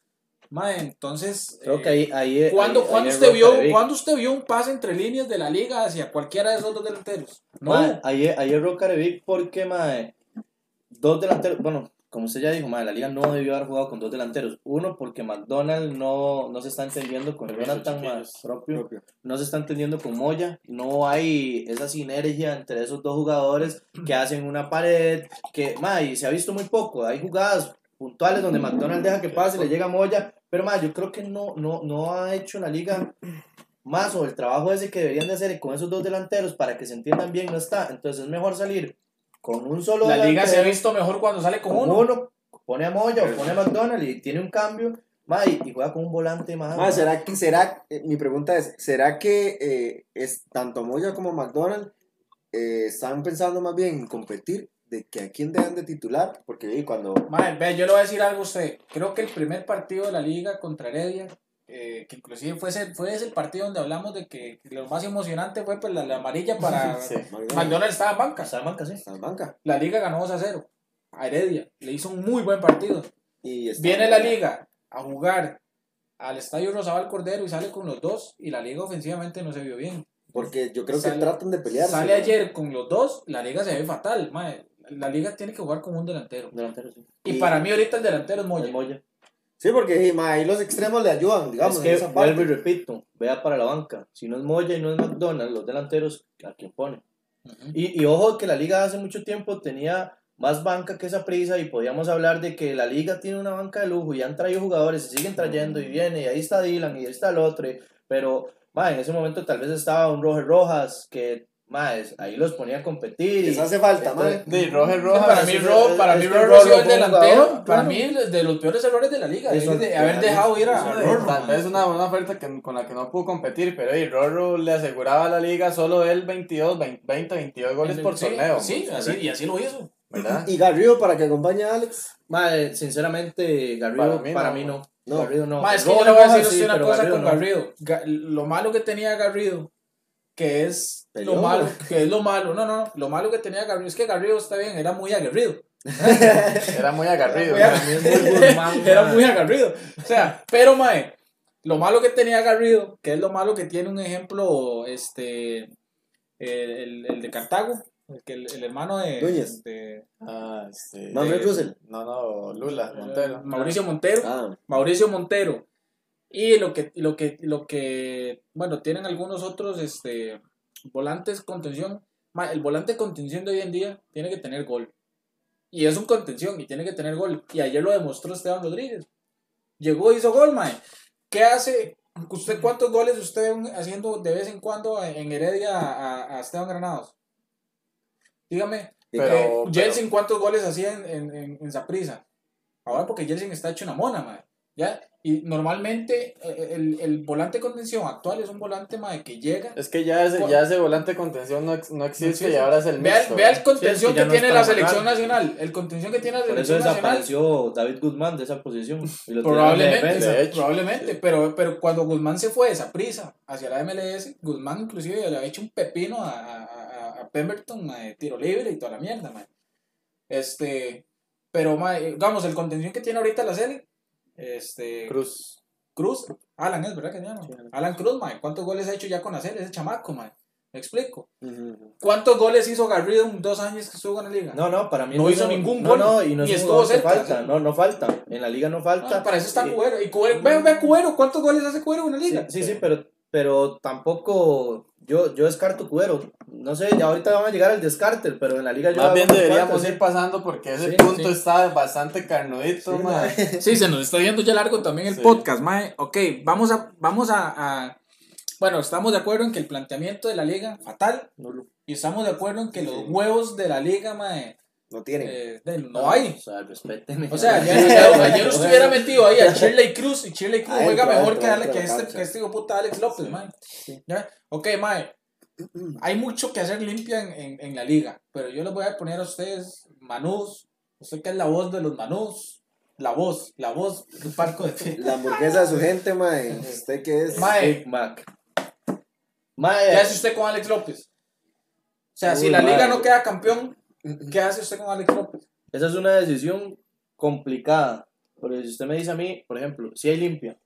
Mae, entonces, Creo eh, que ahí. ahí ¿cuándo, ahí- cuándo ahí usted vio. ¿cuándo usted vio un pase entre líneas de la liga hacia cualquiera de esos dos delanteros? No. Mae, ahí, ahí erró Carevic porque, mae, dos delanteros, bueno, como usted ya dijo, madre, la liga no debió haber jugado con dos delanteros. Uno, porque McDonald no, no se está entendiendo con Jonathan más propio, no se está entendiendo con Moya, no hay esa sinergia entre esos dos jugadores que hacen una pared, que, madre, y se ha visto muy poco, hay jugadas puntuales donde McDonald deja que pase, le llega Moya, pero madre, yo creo que no, no, no ha hecho la liga más o el trabajo ese que deberían de hacer con esos dos delanteros para que se entiendan bien no está, entonces es mejor salir con un solo La liga se ha visto mejor cuando sale con con uno. uno, pone a Moya o pone a McDonald y tiene un cambio, ma, y, y juega con un volante más. Ah, ¿será que, será, eh, mi pregunta es, ¿será que eh, es tanto Moya como McDonald eh, están pensando más bien en competir de que a quién dejan de titular? Porque cuando... Mae, ve, yo le voy a decir algo a usted. Creo que el primer partido de la liga contra Heredia, eh, que inclusive fue ese, fue ese el partido donde hablamos de que lo más emocionante fue pues, la, la amarilla [LAUGHS] para... Sí. McDonald's estaba en banca. Salamanca, sí. Está en banca. La liga ganó 2 a 0 a Heredia. Le hizo un muy buen partido. Y Viene en la banca. liga a jugar al Estadio Rosabal Cordero y sale con los dos y la liga ofensivamente no se vio bien. Porque yo creo que tratan de pelear. Sale ayer con los dos, la liga se ve fatal. mae. La liga tiene que jugar con un delantero. Delantero, sí. Y, Y- para mí ahorita el delantero es Moya. El Moya. Sí, porque ma, ahí los extremos le ayudan, digamos, es en que, esa parte. vuelvo y repito, vea para la banca. Si no es Moya y no es McDonald, los delanteros, ¿a quién pone? Ujú. Y, y ojo que la liga hace mucho tiempo tenía más banca que esa prisa y podíamos hablar de que la liga tiene una banca de lujo y han traído jugadores y siguen trayendo y viene y ahí está Dylan y ahí está el otro. y- pero ma, en ese momento tal vez estaba un Roger Rojas que ma, es- ahí los ponía a competir. Les Y, hace falta, Entonces, man. De Roger Rojas. para mí, es- Ro, es- para mí que Ro Ro ha sido lo el delantero. Para mí, es de los peores errores de la liga. De haber dejado ir a, a. Tal vez una, una oferta que, con la que no pudo competir, pero y Rorro le aseguraba a la liga solo él 22, 20, 22 goles por Sí, torneo. Sí, así, y así lo hizo. ¿Verdad? Y Garrido para que acompañe a Alex. ma, eh, sinceramente, Garrido Para para mí es que lo malo es lo malo, que es lo malo, no, no, no, lo malo que tenía Garrido es que Garrido está bien, era muy aguerrido. [LAUGHS] Era muy agarrido. Es muy Guzmán, era muy agarrido. O sea, pero mae, lo malo que tenía Garrido, que es lo malo que tiene un ejemplo, este, el, el de Cartago, el, que el, el hermano de, Núñez. de- Ah, este, eh, Russell. No, no, Lula, Montero. Mauricio Montero. Ah, Mauricio Montero. Y lo que, lo que, lo que, bueno, tienen algunos otros este, volantes contención. El volante contención de hoy en día tiene que tener gol. Y es un contención y tiene que tener gol. Y ayer lo demostró Esteban Rodríguez. Llegó hizo gol, mae. ¿Qué hace? ¿Usted cuántos goles usted haciendo de vez en cuando en Heredia a, a Esteban Granados? Dígame. Pero- Eh, pero- Jelsin, ¿cuántos goles hacía en, en, en? Ahora porque Jelsin está hecho una mona, mae. ¿Ya? Y normalmente eh, el, el volante de contención actual es un volante, mae, que llega. Es que ya ese, ya ese volante de contención no, no existe existe. y ahora es el Vea, vea el contención Sí, es que ya que no tiene la selección nacional. El contención que tiene la Por eso selección nacional. desapareció David Guzmán de esa posición. Y lo Probablemente, defensa. de hecho. probablemente, pero, pero cuando Guzmán se fue de esa prisa hacia la MLS, Guzmán inclusive le había hecho un pepino a, a, a- a Pemberton de tiro libre y toda la mierda, mae. Este, pero mae, digamos, el contención que tiene ahorita la serie, este, Cruz. Cruz, Alan es, ¿verdad que se llama? Alan Cruz, mae, ¿cuántos goles ha hecho ya con la serie? Ese chamaco, mae. Me explico. ujú. ¿Cuántos goles hizo Garrido en dos años que estuvo en la liga? No, no, para mí No hizo es un- ningún no, gol, No, y no ni es un estuvo cerca, falta. sí. No, no falta. En la liga no falta. Ah, para eso está Y- Cubero. Y Cubero, ve, ve Cubero, ¿cuántos goles hace Cubero en Sí, liga? sí, sí, pero, pero tampoco. Yo, yo descarto Cuero. No sé, ya ahorita van a llegar al descarte, pero en la liga yo. Más bien deberíamos ir pasando porque ese Sí, punto sí. está bastante carnudito, Sí, ma. Sí, se nos está yendo ya largo también el Sí. podcast, mae. Ok, vamos a, vamos a, a- Bueno, estamos de acuerdo en que el planteamiento de la liga, fatal. Y estamos de acuerdo en que los huevos de la liga, mae, No tienen. eh, no hay. O sea, respétenme. O sea, ayer, ayer, ayer usted hubiera metido ahí a Shirley [LAUGHS] Cruz y Shirley Cruz juega mejor que, que, este, que este hijo puta Alex López, mae. ¿Ya? Ok, mae. Hay mucho que hacer limpia en, en, en la liga, pero yo les voy a poner a ustedes manús. Usted que es la voz de los manús. La voz, la voz del parco de ti. La hamburguesa de su gente, mae. ¿Usted qué es? Mae, Big Mac. Mae, ¿qué hace usted con Alex López? O sea, si la liga no queda campeón, ¿qué hace usted con Alex López? Esa es una decisión complicada. Porque si usted me dice a mí, por ejemplo, si hay limpia,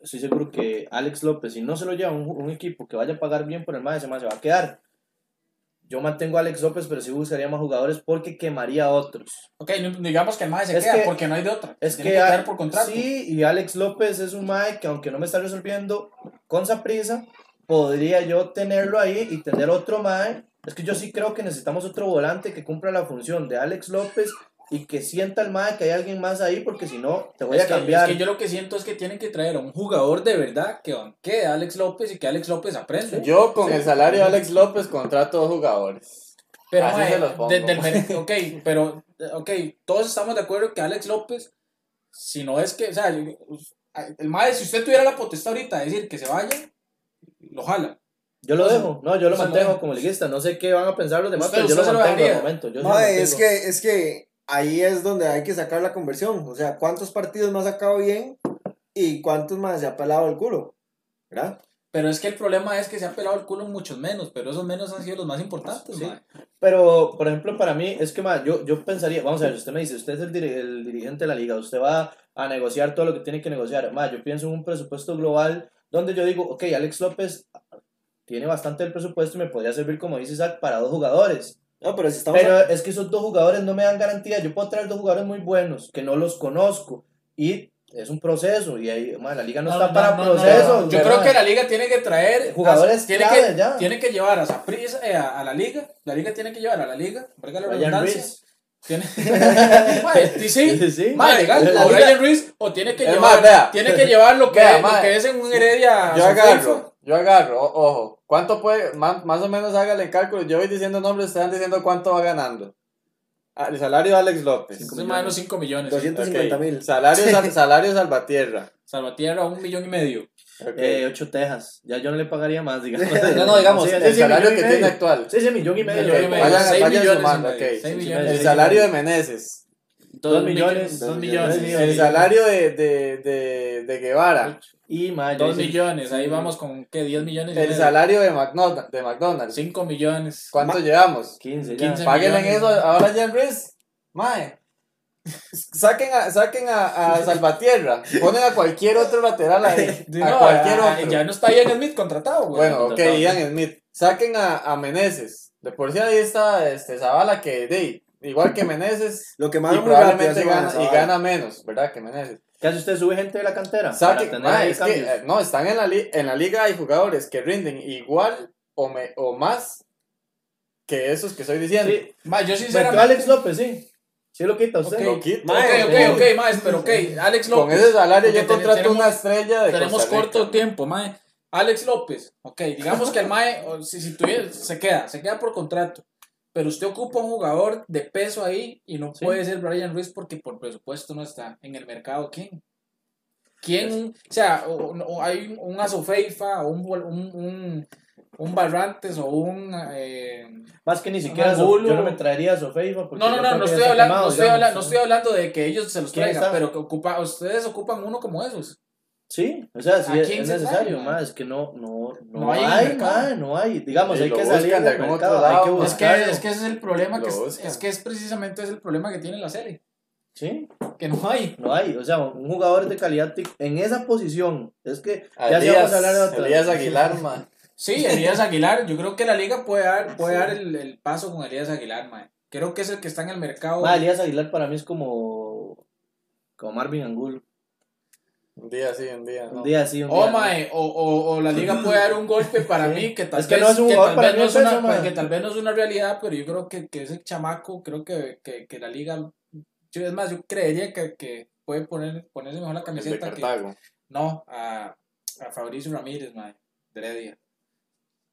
estoy seguro que Alex López, si no se lo lleva un, un equipo que vaya a pagar bien por el MAE, ese MAE se va a quedar. yo mantengo a Alex López, pero sí buscaría más jugadores porque quemaría a otros. Ok, digamos que el mae se Es queda que- porque no hay de otra. Es Tiene que, que quedar por contrato. sí, y Alex López es un Mae que aunque no me está resolviendo con prisa podría yo tenerlo ahí y tener otro Mae. Es que yo sí creo que necesitamos otro volante que cumpla la función de Alex López y que sienta el Mae que hay alguien más ahí porque si no te voy Es a que- cambiar. Es que yo lo que siento es que tienen que traer a un jugador de verdad que banquee a Alex López y que Alex López aprenda. Yo con el salario de Alex López contrato dos jugadores. Pero, Así mae, se los pongo. [LAUGHS] ok, pero, ok, todos estamos de acuerdo que Alex López, si no es que, o sea, el mae, si usted tuviera la potestad ahorita de decir que se vaya, lo jala. Yo lo dejo, no, yo lo mantengo como liguista. No sé qué van a pensar los demás, Usted- pero yo lo mantengo de momento. Yo sí lo Mae, es que, es que ahí es donde hay que sacar la conversión. O sea, ¿cuántos partidos más ha sacado bien y cuántos más se ha pelado el culo? ¿Verdad? Pero es que el problema es que se ha pelado el culo muchos menos, pero esos menos han sido los más importantes, Sí. Pero, por ejemplo, para mí, es que ma, yo, yo pensaría, vamos a ver, usted me dice, usted es el, diri- el dirigente de la liga, usted va a negociar todo lo que tiene que negociar. Ma, yo pienso en un presupuesto global donde yo digo, ok, Alex López tiene bastante del presupuesto y me podría servir, como dice Isaac, para dos jugadores. No, pero si estamos. Pero es que esos dos jugadores no me dan garantía. Yo puedo traer dos jugadores muy buenos que no los conozco y es un proceso y ahí, ma, la liga no, está no, para no, no, procesos. Yo creo que la liga tiene que traer Jugadores tiene clave que, ya. tiene que llevar a eh, a, a la liga, la liga tiene que llevar a la liga, la redundancia. Tiene, [LAUGHS] sí, legal, o o tiene que llevar, más, tiene que llevar lo que, Vea, lo que es en un Heredia. Yo agarro, yo agarro, ojo. ¿Cuánto puede, más, más o menos hágale el cálculo? Yo voy diciendo nombres, van diciendo cuánto va ganando. Ah, El salario de Alex López. Es más o menos 5 millones. sí. 250 mil. Ok. Salario, sal- [LAUGHS] salario Salvatierra. Salvatierra, un millón y medio. Ok. Eh, ocho Tejas. Ya yo no le pagaría más, digamos. [LAUGHS] no, no, digamos, Sí, el sí, salario que tiene actual. Sí, sí, millón y medio. Millón y Ok, medio. vayan- Seis vayan millones y sumando, medio, ok. seis Sí, millones. El salario de Meneses. Dos millones. Dos millones. El salario de, de, de, de Guevara. Y más, Dos millones, ahí vamos con, ¿qué? 10 millones. y El salario de McDonald's. De McDonald's. 5 millones. ¿Cuánto llevamos? 15 ya. 15. Páguenle en millones. eso ahora Jan Reese. Mae. Saquen a, saquen a, a [LAUGHS] Salvatierra. Ponen a cualquier otro lateral ahí. [LAUGHS] Sí, A no, cualquier ah, otro. Ya no está Ian Smith contratado, güey. Bueno, ok, contratado. Ian Smith. Saquen a, a Meneses. De por sí ahí está este, Zavala que de, igual que Meneses. Lo que Y más muy rápido probablemente hace gana, Gonzalo. y gana menos, ¿verdad? Que Meneses. ¿Qué hace usted? ¿Sube gente de la cantera? Para tener mae, ahí es que, eh, no, están en la, li- en la liga hay jugadores que rinden igual o, me, o más que esos que estoy diciendo. Sí, Ma, yo sinceramente. Alex López, sí. Sí lo quita usted. Ok. Lo quito. Mae, ok, ok, ok, más, pero ok. Alex López. Con ese salario yo contrato tenemos- una estrella de Tenemos Costa Rica. corto tiempo, mae. Alex López, ok, digamos que el mae, si, si tuviera, se queda, se queda por contrato. Pero usted ocupa un jugador de peso ahí y no Sí. puede ser Brian Ruiz porque por presupuesto no está en el mercado. ¿Quién? ¿Quién? O sea, o, o hay un, Azofeifa o un, un, un, un Barrantes o un. eh, Más que ni siquiera Angulo. yo no me traería a Sofeifa. porque no, no, no, no estoy, hablando, quemado, no, estoy hablando, no estoy hablando de que ellos se los ¿Quién traigan, pero que ocupa, ustedes ocupan uno como esos. Sí, o sea, sí ¿A es, es necesario, más es que no, no, no, No hay man, no hay. Digamos, hay que salir del mercado, otro hay que man. Es que, es que ese es el problema, que es, es que es precisamente ese el problema que tiene la serie, Sí, que no hay. no hay, o sea, un jugador de calidad en esa posición, es que A ya Elías, vamos a hablar de otra. Elías Aguilar, man. Sí, Elías Aguilar, yo creo que la liga puede dar, [LAUGHS] puede dar el, el paso con Elías Aguilar. Creo que es el que está en el mercado. Ma, Elías Aguilar para mí es como, como Marvin Angulo. Un día sí, un día no. Un día sí, un Oh, día no. mae, o, o, o la liga puede dar un golpe para [LAUGHS] Sí. mí que tal Es que vez, no es un que jugador tal vez no es una, mae. que tal vez no es una realidad, pero yo creo que, que ese chamaco, creo que, que, que la liga, yo, es más, yo creería que, que puede poner, ponerse mejor la camiseta que, no, a, a Fabricio Ramírez, mae, de Heredia.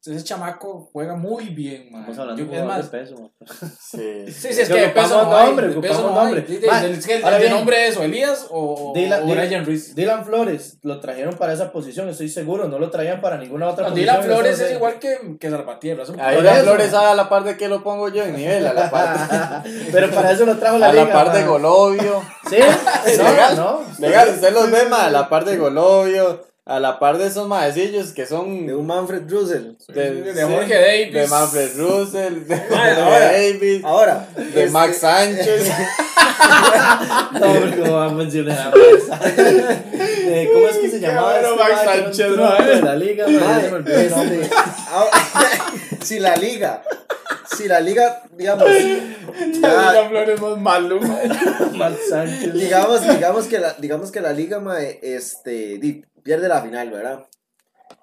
Ese chamaco juega muy bien, mae. Estamos hablando Yo- de es más, de peso. [LAUGHS] Sí. Sí, sí, es Que peso no hay, nombre, de peso no nombre. Es el, el nombre es o Elías o, Dylan- o Dylan- Ruiz. Dylan Flores lo trajeron para esa posición, estoy seguro, no lo traían para ninguna otra No, posición. Dylan Flores es igual que, que Salvatierra. es la eso. Flores a la par de que lo pongo yo en nivel, a la par de, [LAUGHS] Pero para eso lo trajo la a liga. la par de. Golovio. Sí, [LAUGHS] Legal. no, no. Legal, usted los ve, ma, a la par de Golovio, a la par de esos maecillos que son De un Manfred Russell. de, de Jorge Davis. de Manfred Russell, de Jorge ahora- Davis, Ahora. de este, Max Sánchez. No, porque ¿cómo va a mencionar a Max? Eh, ¿Cómo es que se llamaba bueno, este Max Sánchez, ma. de la liga? ma? Mae, Se me olvidó el nombre. este, si la liga, si la liga, digamos, ya- Flores más malo. Mal Sánchez. digamos, digamos que la, digamos que la liga, mae, este, pierde la final, ¿verdad?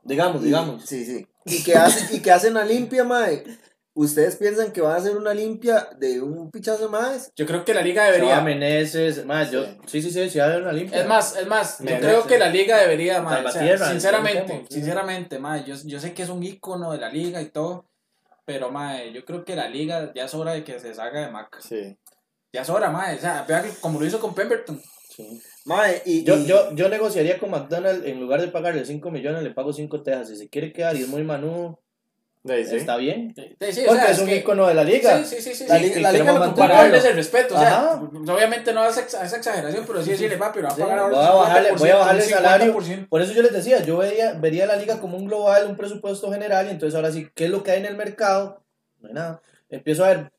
Digamos, Y- digamos. Sí, sí. Y que, hace, y que hacen la limpia, mae. ¿Ustedes piensan que van a hacer una limpia de un pichazo más? Yo creo que la liga debería. Meneses, más, yo, sí, sí, sí, sí, va a haber una limpia. Es más, es más, yo creo sí. que la liga debería, mae, o sea, sinceramente, sinceramente, mae, yo, yo sé que es un ícono de la liga y todo, pero mae, yo creo que la liga ya es hora de que se salga de Mac. Sí. Ya es hora, mae, o sea, vea que como lo hizo con Pemberton. Sí. Mae, y, Yo, y- yo, yo negociaría con McDonald's, en lugar de pagarle 5 millones, le pago 5 tejas. Si se quiere quedar y es muy manudo, sí. está bien. Sí, sí, o Porque sea, es un que- ícono de la liga. Sí, sí, sí, sí. La sí, liga- que la liga lo comparable. darles el respeto, o sea, Ajá. pues, obviamente no es exageración, pero sí decirle, papi, lo vas a Sí, pagar ahora voy a bajarle, voy a bajarle el 50%, salario. 50%. Por eso yo les decía, yo vería, vería la liga como un global, un presupuesto general, y entonces ahora sí, ¿qué es lo que hay en el mercado? No hay nada. Empiezo a ver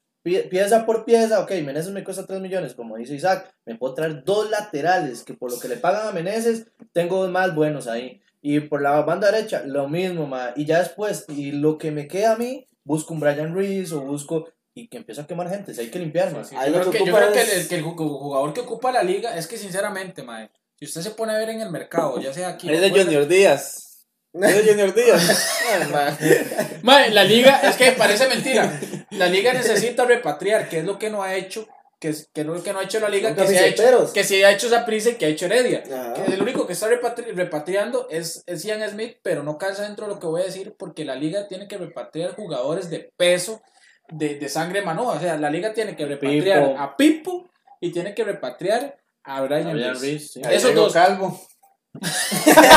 pieza por pieza, ok, Meneses me cuesta 3 millones, como dice Isaac, me puedo traer dos laterales, que por lo que le pagan a Meneses, tengo dos más buenos ahí. Y por la banda derecha, lo mismo, ma. Y ya después, y lo que me queda a mí, busco un Brian Reese o busco, y que empiezo a quemar gente, si hay que limpiar, ma. Sí, Ahí yo lo creo, que que, yo el, que el ju- jugador que ocupa la liga es que sinceramente, mae, si usted se pone a ver en el mercado, ya sea aquí Es de Junior Díaz. Es de Junior Díaz. [LAUGHS] Ay. Mae, la liga, es que parece mentira. La liga necesita repatriar, que es lo que no ha hecho, que es, que no, que no ha hecho la liga, que se ha hecho, que sí ha hecho Saprissa y que ha hecho Heredia. Que el único que está repatri- repatriando es, es Ian Smith, pero no calza dentro de lo que voy a decir, porque la liga tiene que repatriar jugadores de peso, de, de sangre manoa. O sea, la liga tiene que repatriar Pipo. a Pipo y tiene que repatriar a Brian, Brian Reese. Sí. Esos dos. Calvo. [LAUGHS]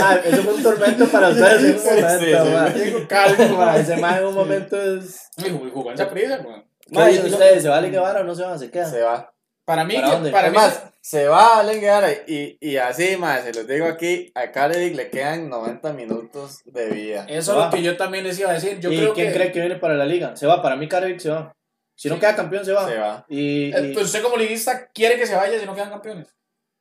Ah, eso fue un tormento para ustedes en un momento, sí, sí. ma. Diego Calvo, Ma, mae. Ese man en un momento es. Jugó-. ¿Qué Ma, dicen y ustedes? ¿Se va a Guevara o no se va? ¿Se queda? Se va. Para mí, ¿Para dónde? para mí, Además, se va a Allen Guevara y, y así, más, se los digo aquí, a Carevic le quedan 90 minutos de vida. eso es lo que yo también les iba a decir. Yo ¿Y creo quién que. cree que viene para la liga? Se va, para mí Karevic se va. Si no queda campeón, se va. Se va. Y, y- Pues usted como liguista quiere que se vaya si no quedan campeones.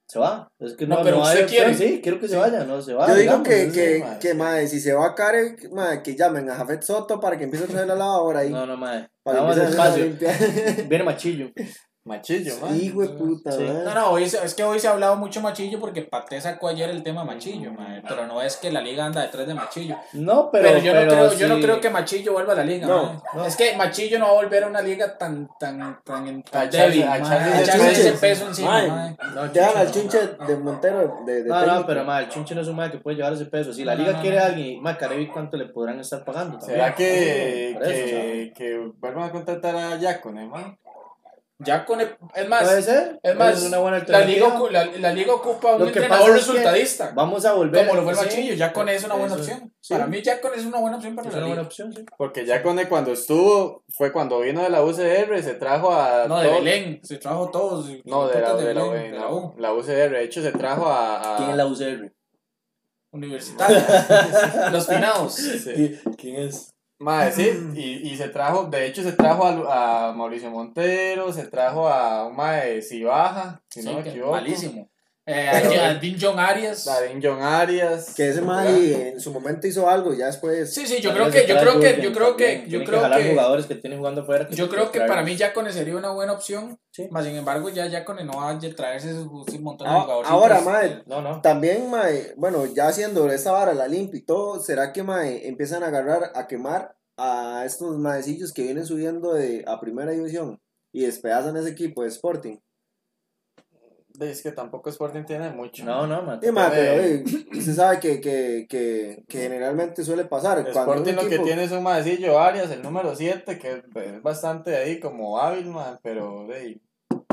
Se va. Es que No, no, pero no usted quiere. Sí, quiero que se vaya, no se va. Yo digo digamos, que, sí, que, mae, que sí. mae, si se va a Kare, mae, que llamen a Jafet Soto para que empiece a traer la lavadora ahí. No, no, madre. para Vamos despacio. Viene Machillo. [LAUGHS] Machillo, man. Hijo de puta, Sí. No, no, hoy se- es que hoy se ha hablado mucho Machillo porque Pate sacó ayer el tema Machillo, mae, pero no es que la liga anda detrás de Machillo. No, Pero, pero. yo, no creo, yo no sí. creo que Machillo vuelva a la liga. No, no. Es que Machillo no va a volver a una liga tan, tan, tan, tan débil. a echarle a ese echarle ese chinche. peso encima. No, Dejan al no. chinche de Montero de, de No, no, técnico. pero ma, el Chunche no es un mae que puede llevar ese peso. Si la No, liga no, quiere no. a alguien, ma, Carevic, ¿cuánto le podrán estar pagando? ¿Será que, que, que vuelvan a contratar a Yacone, man? Ya con el- es más, Puede ser. es más, una buena la liga, la, la liga ocupa un Lo que entrenador pasa es que resultadista. Vamos a volver. Como lo fue el. Machillo, ya con eso es una buena Eso, opción. sí. Para mí ya con eso es una buena opción para Es la una buena liga. opción, sí. Porque Yacone cuando estuvo, fue cuando vino de la UCR, se trajo a... No, de Belén, se trajo todos. No, de la, de la, Belén, de la U. la UCR. De hecho, se trajo a... a- ¿Quién es la UCR? Universitaria. [LAUGHS] Los pinados. Sí. ¿Quién es? Madre, sí, y, y se trajo, de hecho se trajo a, a Mauricio Montero, se trajo a un mae Cibaja, si no me equivoco. Malísimo. Eh, a- Dean John Arias. Darín John Arias. Que ese mae en su momento hizo algo y ya después. Sí, sí, yo creo que, yo creo que, yo creo que, yo creo que, jugadores que tienen jugando afuera. yo creo que para mí Yacone sería una buena opción. Sí. Más sin embargo, ya Yacone no va a traerse ese un montón de Ah, jugadores. ahora, mae, No, no. También, mae, bueno, ya haciendo esta vara, la limpia y todo, ¿será que, mae, empiezan a agarrar, a quemar a estos maecillos que vienen subiendo de, a primera división y despedazan ese equipo de Sporting? Es que tampoco Sporting tiene mucho. No, no, mae, puede- pero eh, usted [CLEARS THROAT] sabe que, que, que, que generalmente suele pasar. Cuando un Sporting lo que equipo- tiene es un maecillo Arias, el número 7, que es bastante ahí como hábil, man, pero de,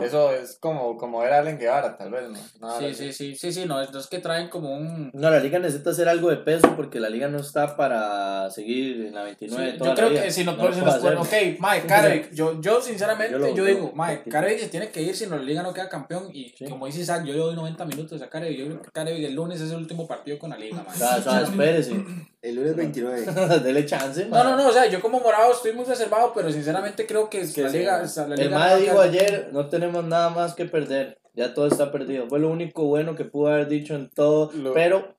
eso es como, como era Allen Guevara, tal vez, ¿no? Nada Sí, sí, sí, sí, sí, no, es, no es que traen como un... No, la liga necesita hacer algo de peso porque la liga no está para seguir en la 29. Sí, toda yo creo que si No lo si nos ok, Mike, Karevic, [LAUGHS] yo, yo sinceramente, Yo yo, lo- digo, Mike, se tiene que ir si no la liga no queda campeón y Sí. como dice Isaac, yo le doy 90 minutos a Karevic, yo creo que Karevic el lunes es el último partido con la liga, man. O sea, o sea, [LAUGHS] espérese. El lunes 29. [LAUGHS] Dele chance, No, man. no, no, o sea, yo como morado estoy muy reservado, pero sinceramente creo que, Que la sí. liga, o sea, la El liga dijo ayer, no tenemos nada más que perder. Ya todo está perdido. Fue lo único bueno que pudo haber dicho en todo, Lo- pero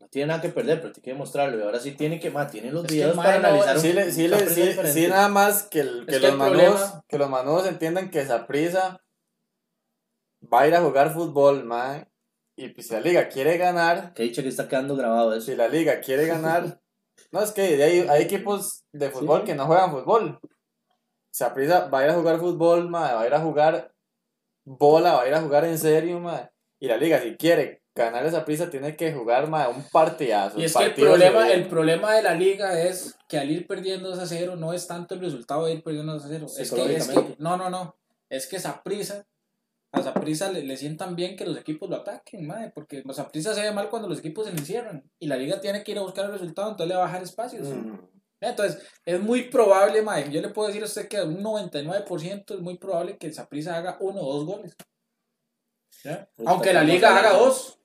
no tiene nada que perder, pero tiene que demostrarlo. Y ahora sí tiene que, ma, tiene los Es que videos para no- analizar. Sí, un- sí, un sí, sí, nada más que, el- que que los problema- que los manudos entiendan que esa prisa va a ir a jugar fútbol, mae. Y pues, si la liga quiere ganar, Que dicho que está quedando grabado eso. si la liga quiere ganar, [LAUGHS] no es que hay, hay equipos de fútbol que no juegan fútbol. Saprissa va a ir a jugar fútbol, mae, va a ir a jugar bola, va a ir a jugar en serio, mae. Y la liga, si quiere ganar esa prisa, tiene que jugar, mae, un partidazo. Y es que el problema, el problema de la liga es que al ir perdiendo 2 a 0 no es tanto el resultado de ir perdiendo 2 a 0. Es que, es que, no, no, no. Es que esa prisa, a esa prisa le, le sientan bien que los equipos lo ataquen, mae, porque esa prisa se ve mal cuando los equipos se le encierran. Y la liga tiene que ir a buscar el resultado, entonces le va a bajar espacios. Mm. Entonces, es muy probable, mae, yo le puedo decir a usted que un 99% es muy probable que esa prisa haga uno o dos goles. ¿Ya? Ahorita Aunque la liga haga dos.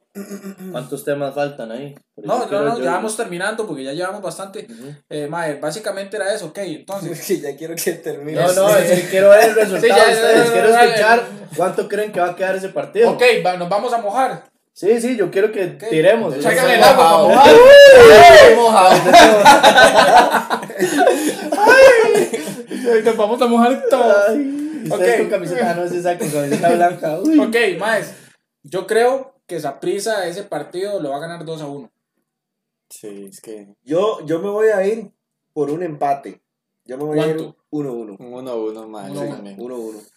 ¿Cuántos temas faltan ahí? Por No, no, no, yo- ya vamos terminando porque ya llevamos bastante. Ujú. Eh, mae, básicamente era eso, ok, entonces. [LAUGHS] Que ya quiero que termine. No, no, es que quiero ver el [LAUGHS] resultado Sí, ya, de ustedes. Quiero escuchar cuánto creen que va a quedar ese partido. Ok, va- nos vamos a mojar. Sí, sí, yo quiero que tiremos. Yo Sácale soy el agua para mojado. mojar. [LAUGHS] Nos vamos a mojar todo. Ay, ustedes Ok. con camiseta, no, sí, con camiseta blanca. Uy. Ok, maes. Yo creo que Saprisa ese partido lo va a ganar 2 a 1. Sí, es que Yo, yo me voy a ir por un empate. Yo me voy a ir ¿Cuánto? 1-1. un 1-1 más. Uno, sí, uno. también. 1-1.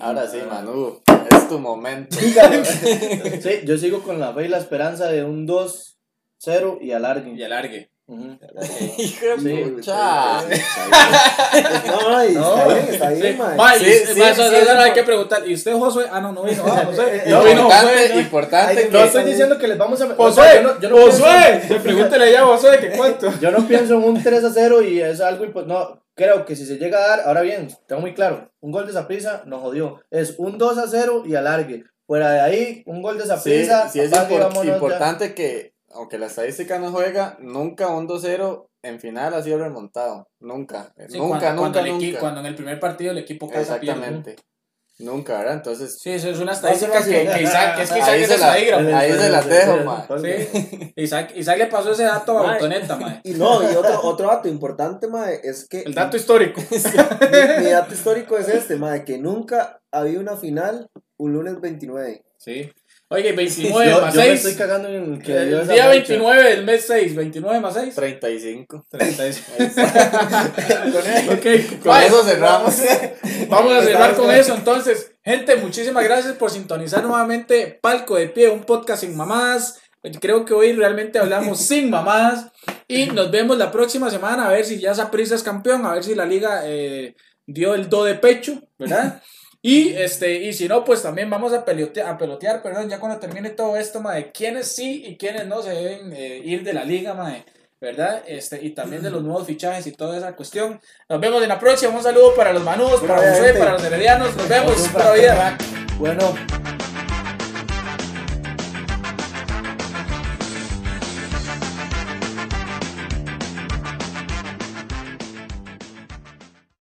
Ahora sí, Manu, es tu momento. [LAUGHS] Sí, yo sigo con la fe y la esperanza de un 2-0 y alargue. Y alargue. [LAUGHS] Hijo de. No, está bien, está bien, mae. Sí, sí, eso, hay que preguntar. ¿Y usted, Josué? Ah, no, no vino. Ah, [LAUGHS] José. No, importante, Josué. ¿no? importante No estoy diciendo que les vamos a... pienso- Josué. [LAUGHS] Pregúntele ya a Josué que cuánto. Yo no pienso en un 3 a 0 y es algo impo- No, creo que si se llega a dar, ahora bien, tengo muy claro, un gol de Zaprisa nos jodió. Es un 2 a 0 y alargue. Fuera de ahí, un gol de sí, Zaprisa. sí es importante que, aunque la estadística no juega, nunca un 2-0 en final ha sido remontado. Nunca, Sí, nunca, cuando, cuando, nunca, el nunca. cuando en el primer partido el equipo casa pierde. Exactamente. Nunca, ¿verdad? Entonces, Sí, eso es una estadística que, que Isaac, [LAUGHS] es que Isaac Ahí es la- estadígrafo. ahí se las dejo, ma. Sí. [LAUGHS] Isaac, Isaac le pasó ese dato a. Botoneta, mae. Y no, y otro, otro dato importante, mae, es que El dato histórico. [LAUGHS] mi, mi dato histórico es este, mae, que nunca había una final un lunes 29. Sí. Oye, 29 Yo, más yo me 6. estoy cagando en que dio El esa día fecha. 29 del mes 6. 29 más 6. 35. 36. Con, ok, con eso cerramos. Vamos a cerrar con eso. Entonces, gente, muchísimas gracias por sintonizar nuevamente Palco de Pie, un podcast sin mamadas. Creo que hoy realmente hablamos [LAUGHS] sin mamadas. Y nos vemos la próxima semana a ver si ya Saprissa es campeón, a ver si la liga eh, dio el do de pecho, ¿verdad? [LAUGHS] Y, este, y si no, pues también vamos a, pelotear, a pelotear, perdón, ya cuando termine todo esto, de quiénes sí y quiénes no se deben eh, ir de la liga, mae, ¿verdad? Este, y también de los nuevos fichajes y toda esa cuestión. Nos vemos en la próxima. Un saludo para los manudos, para José, para los heredianos. Nos vemos. Bueno,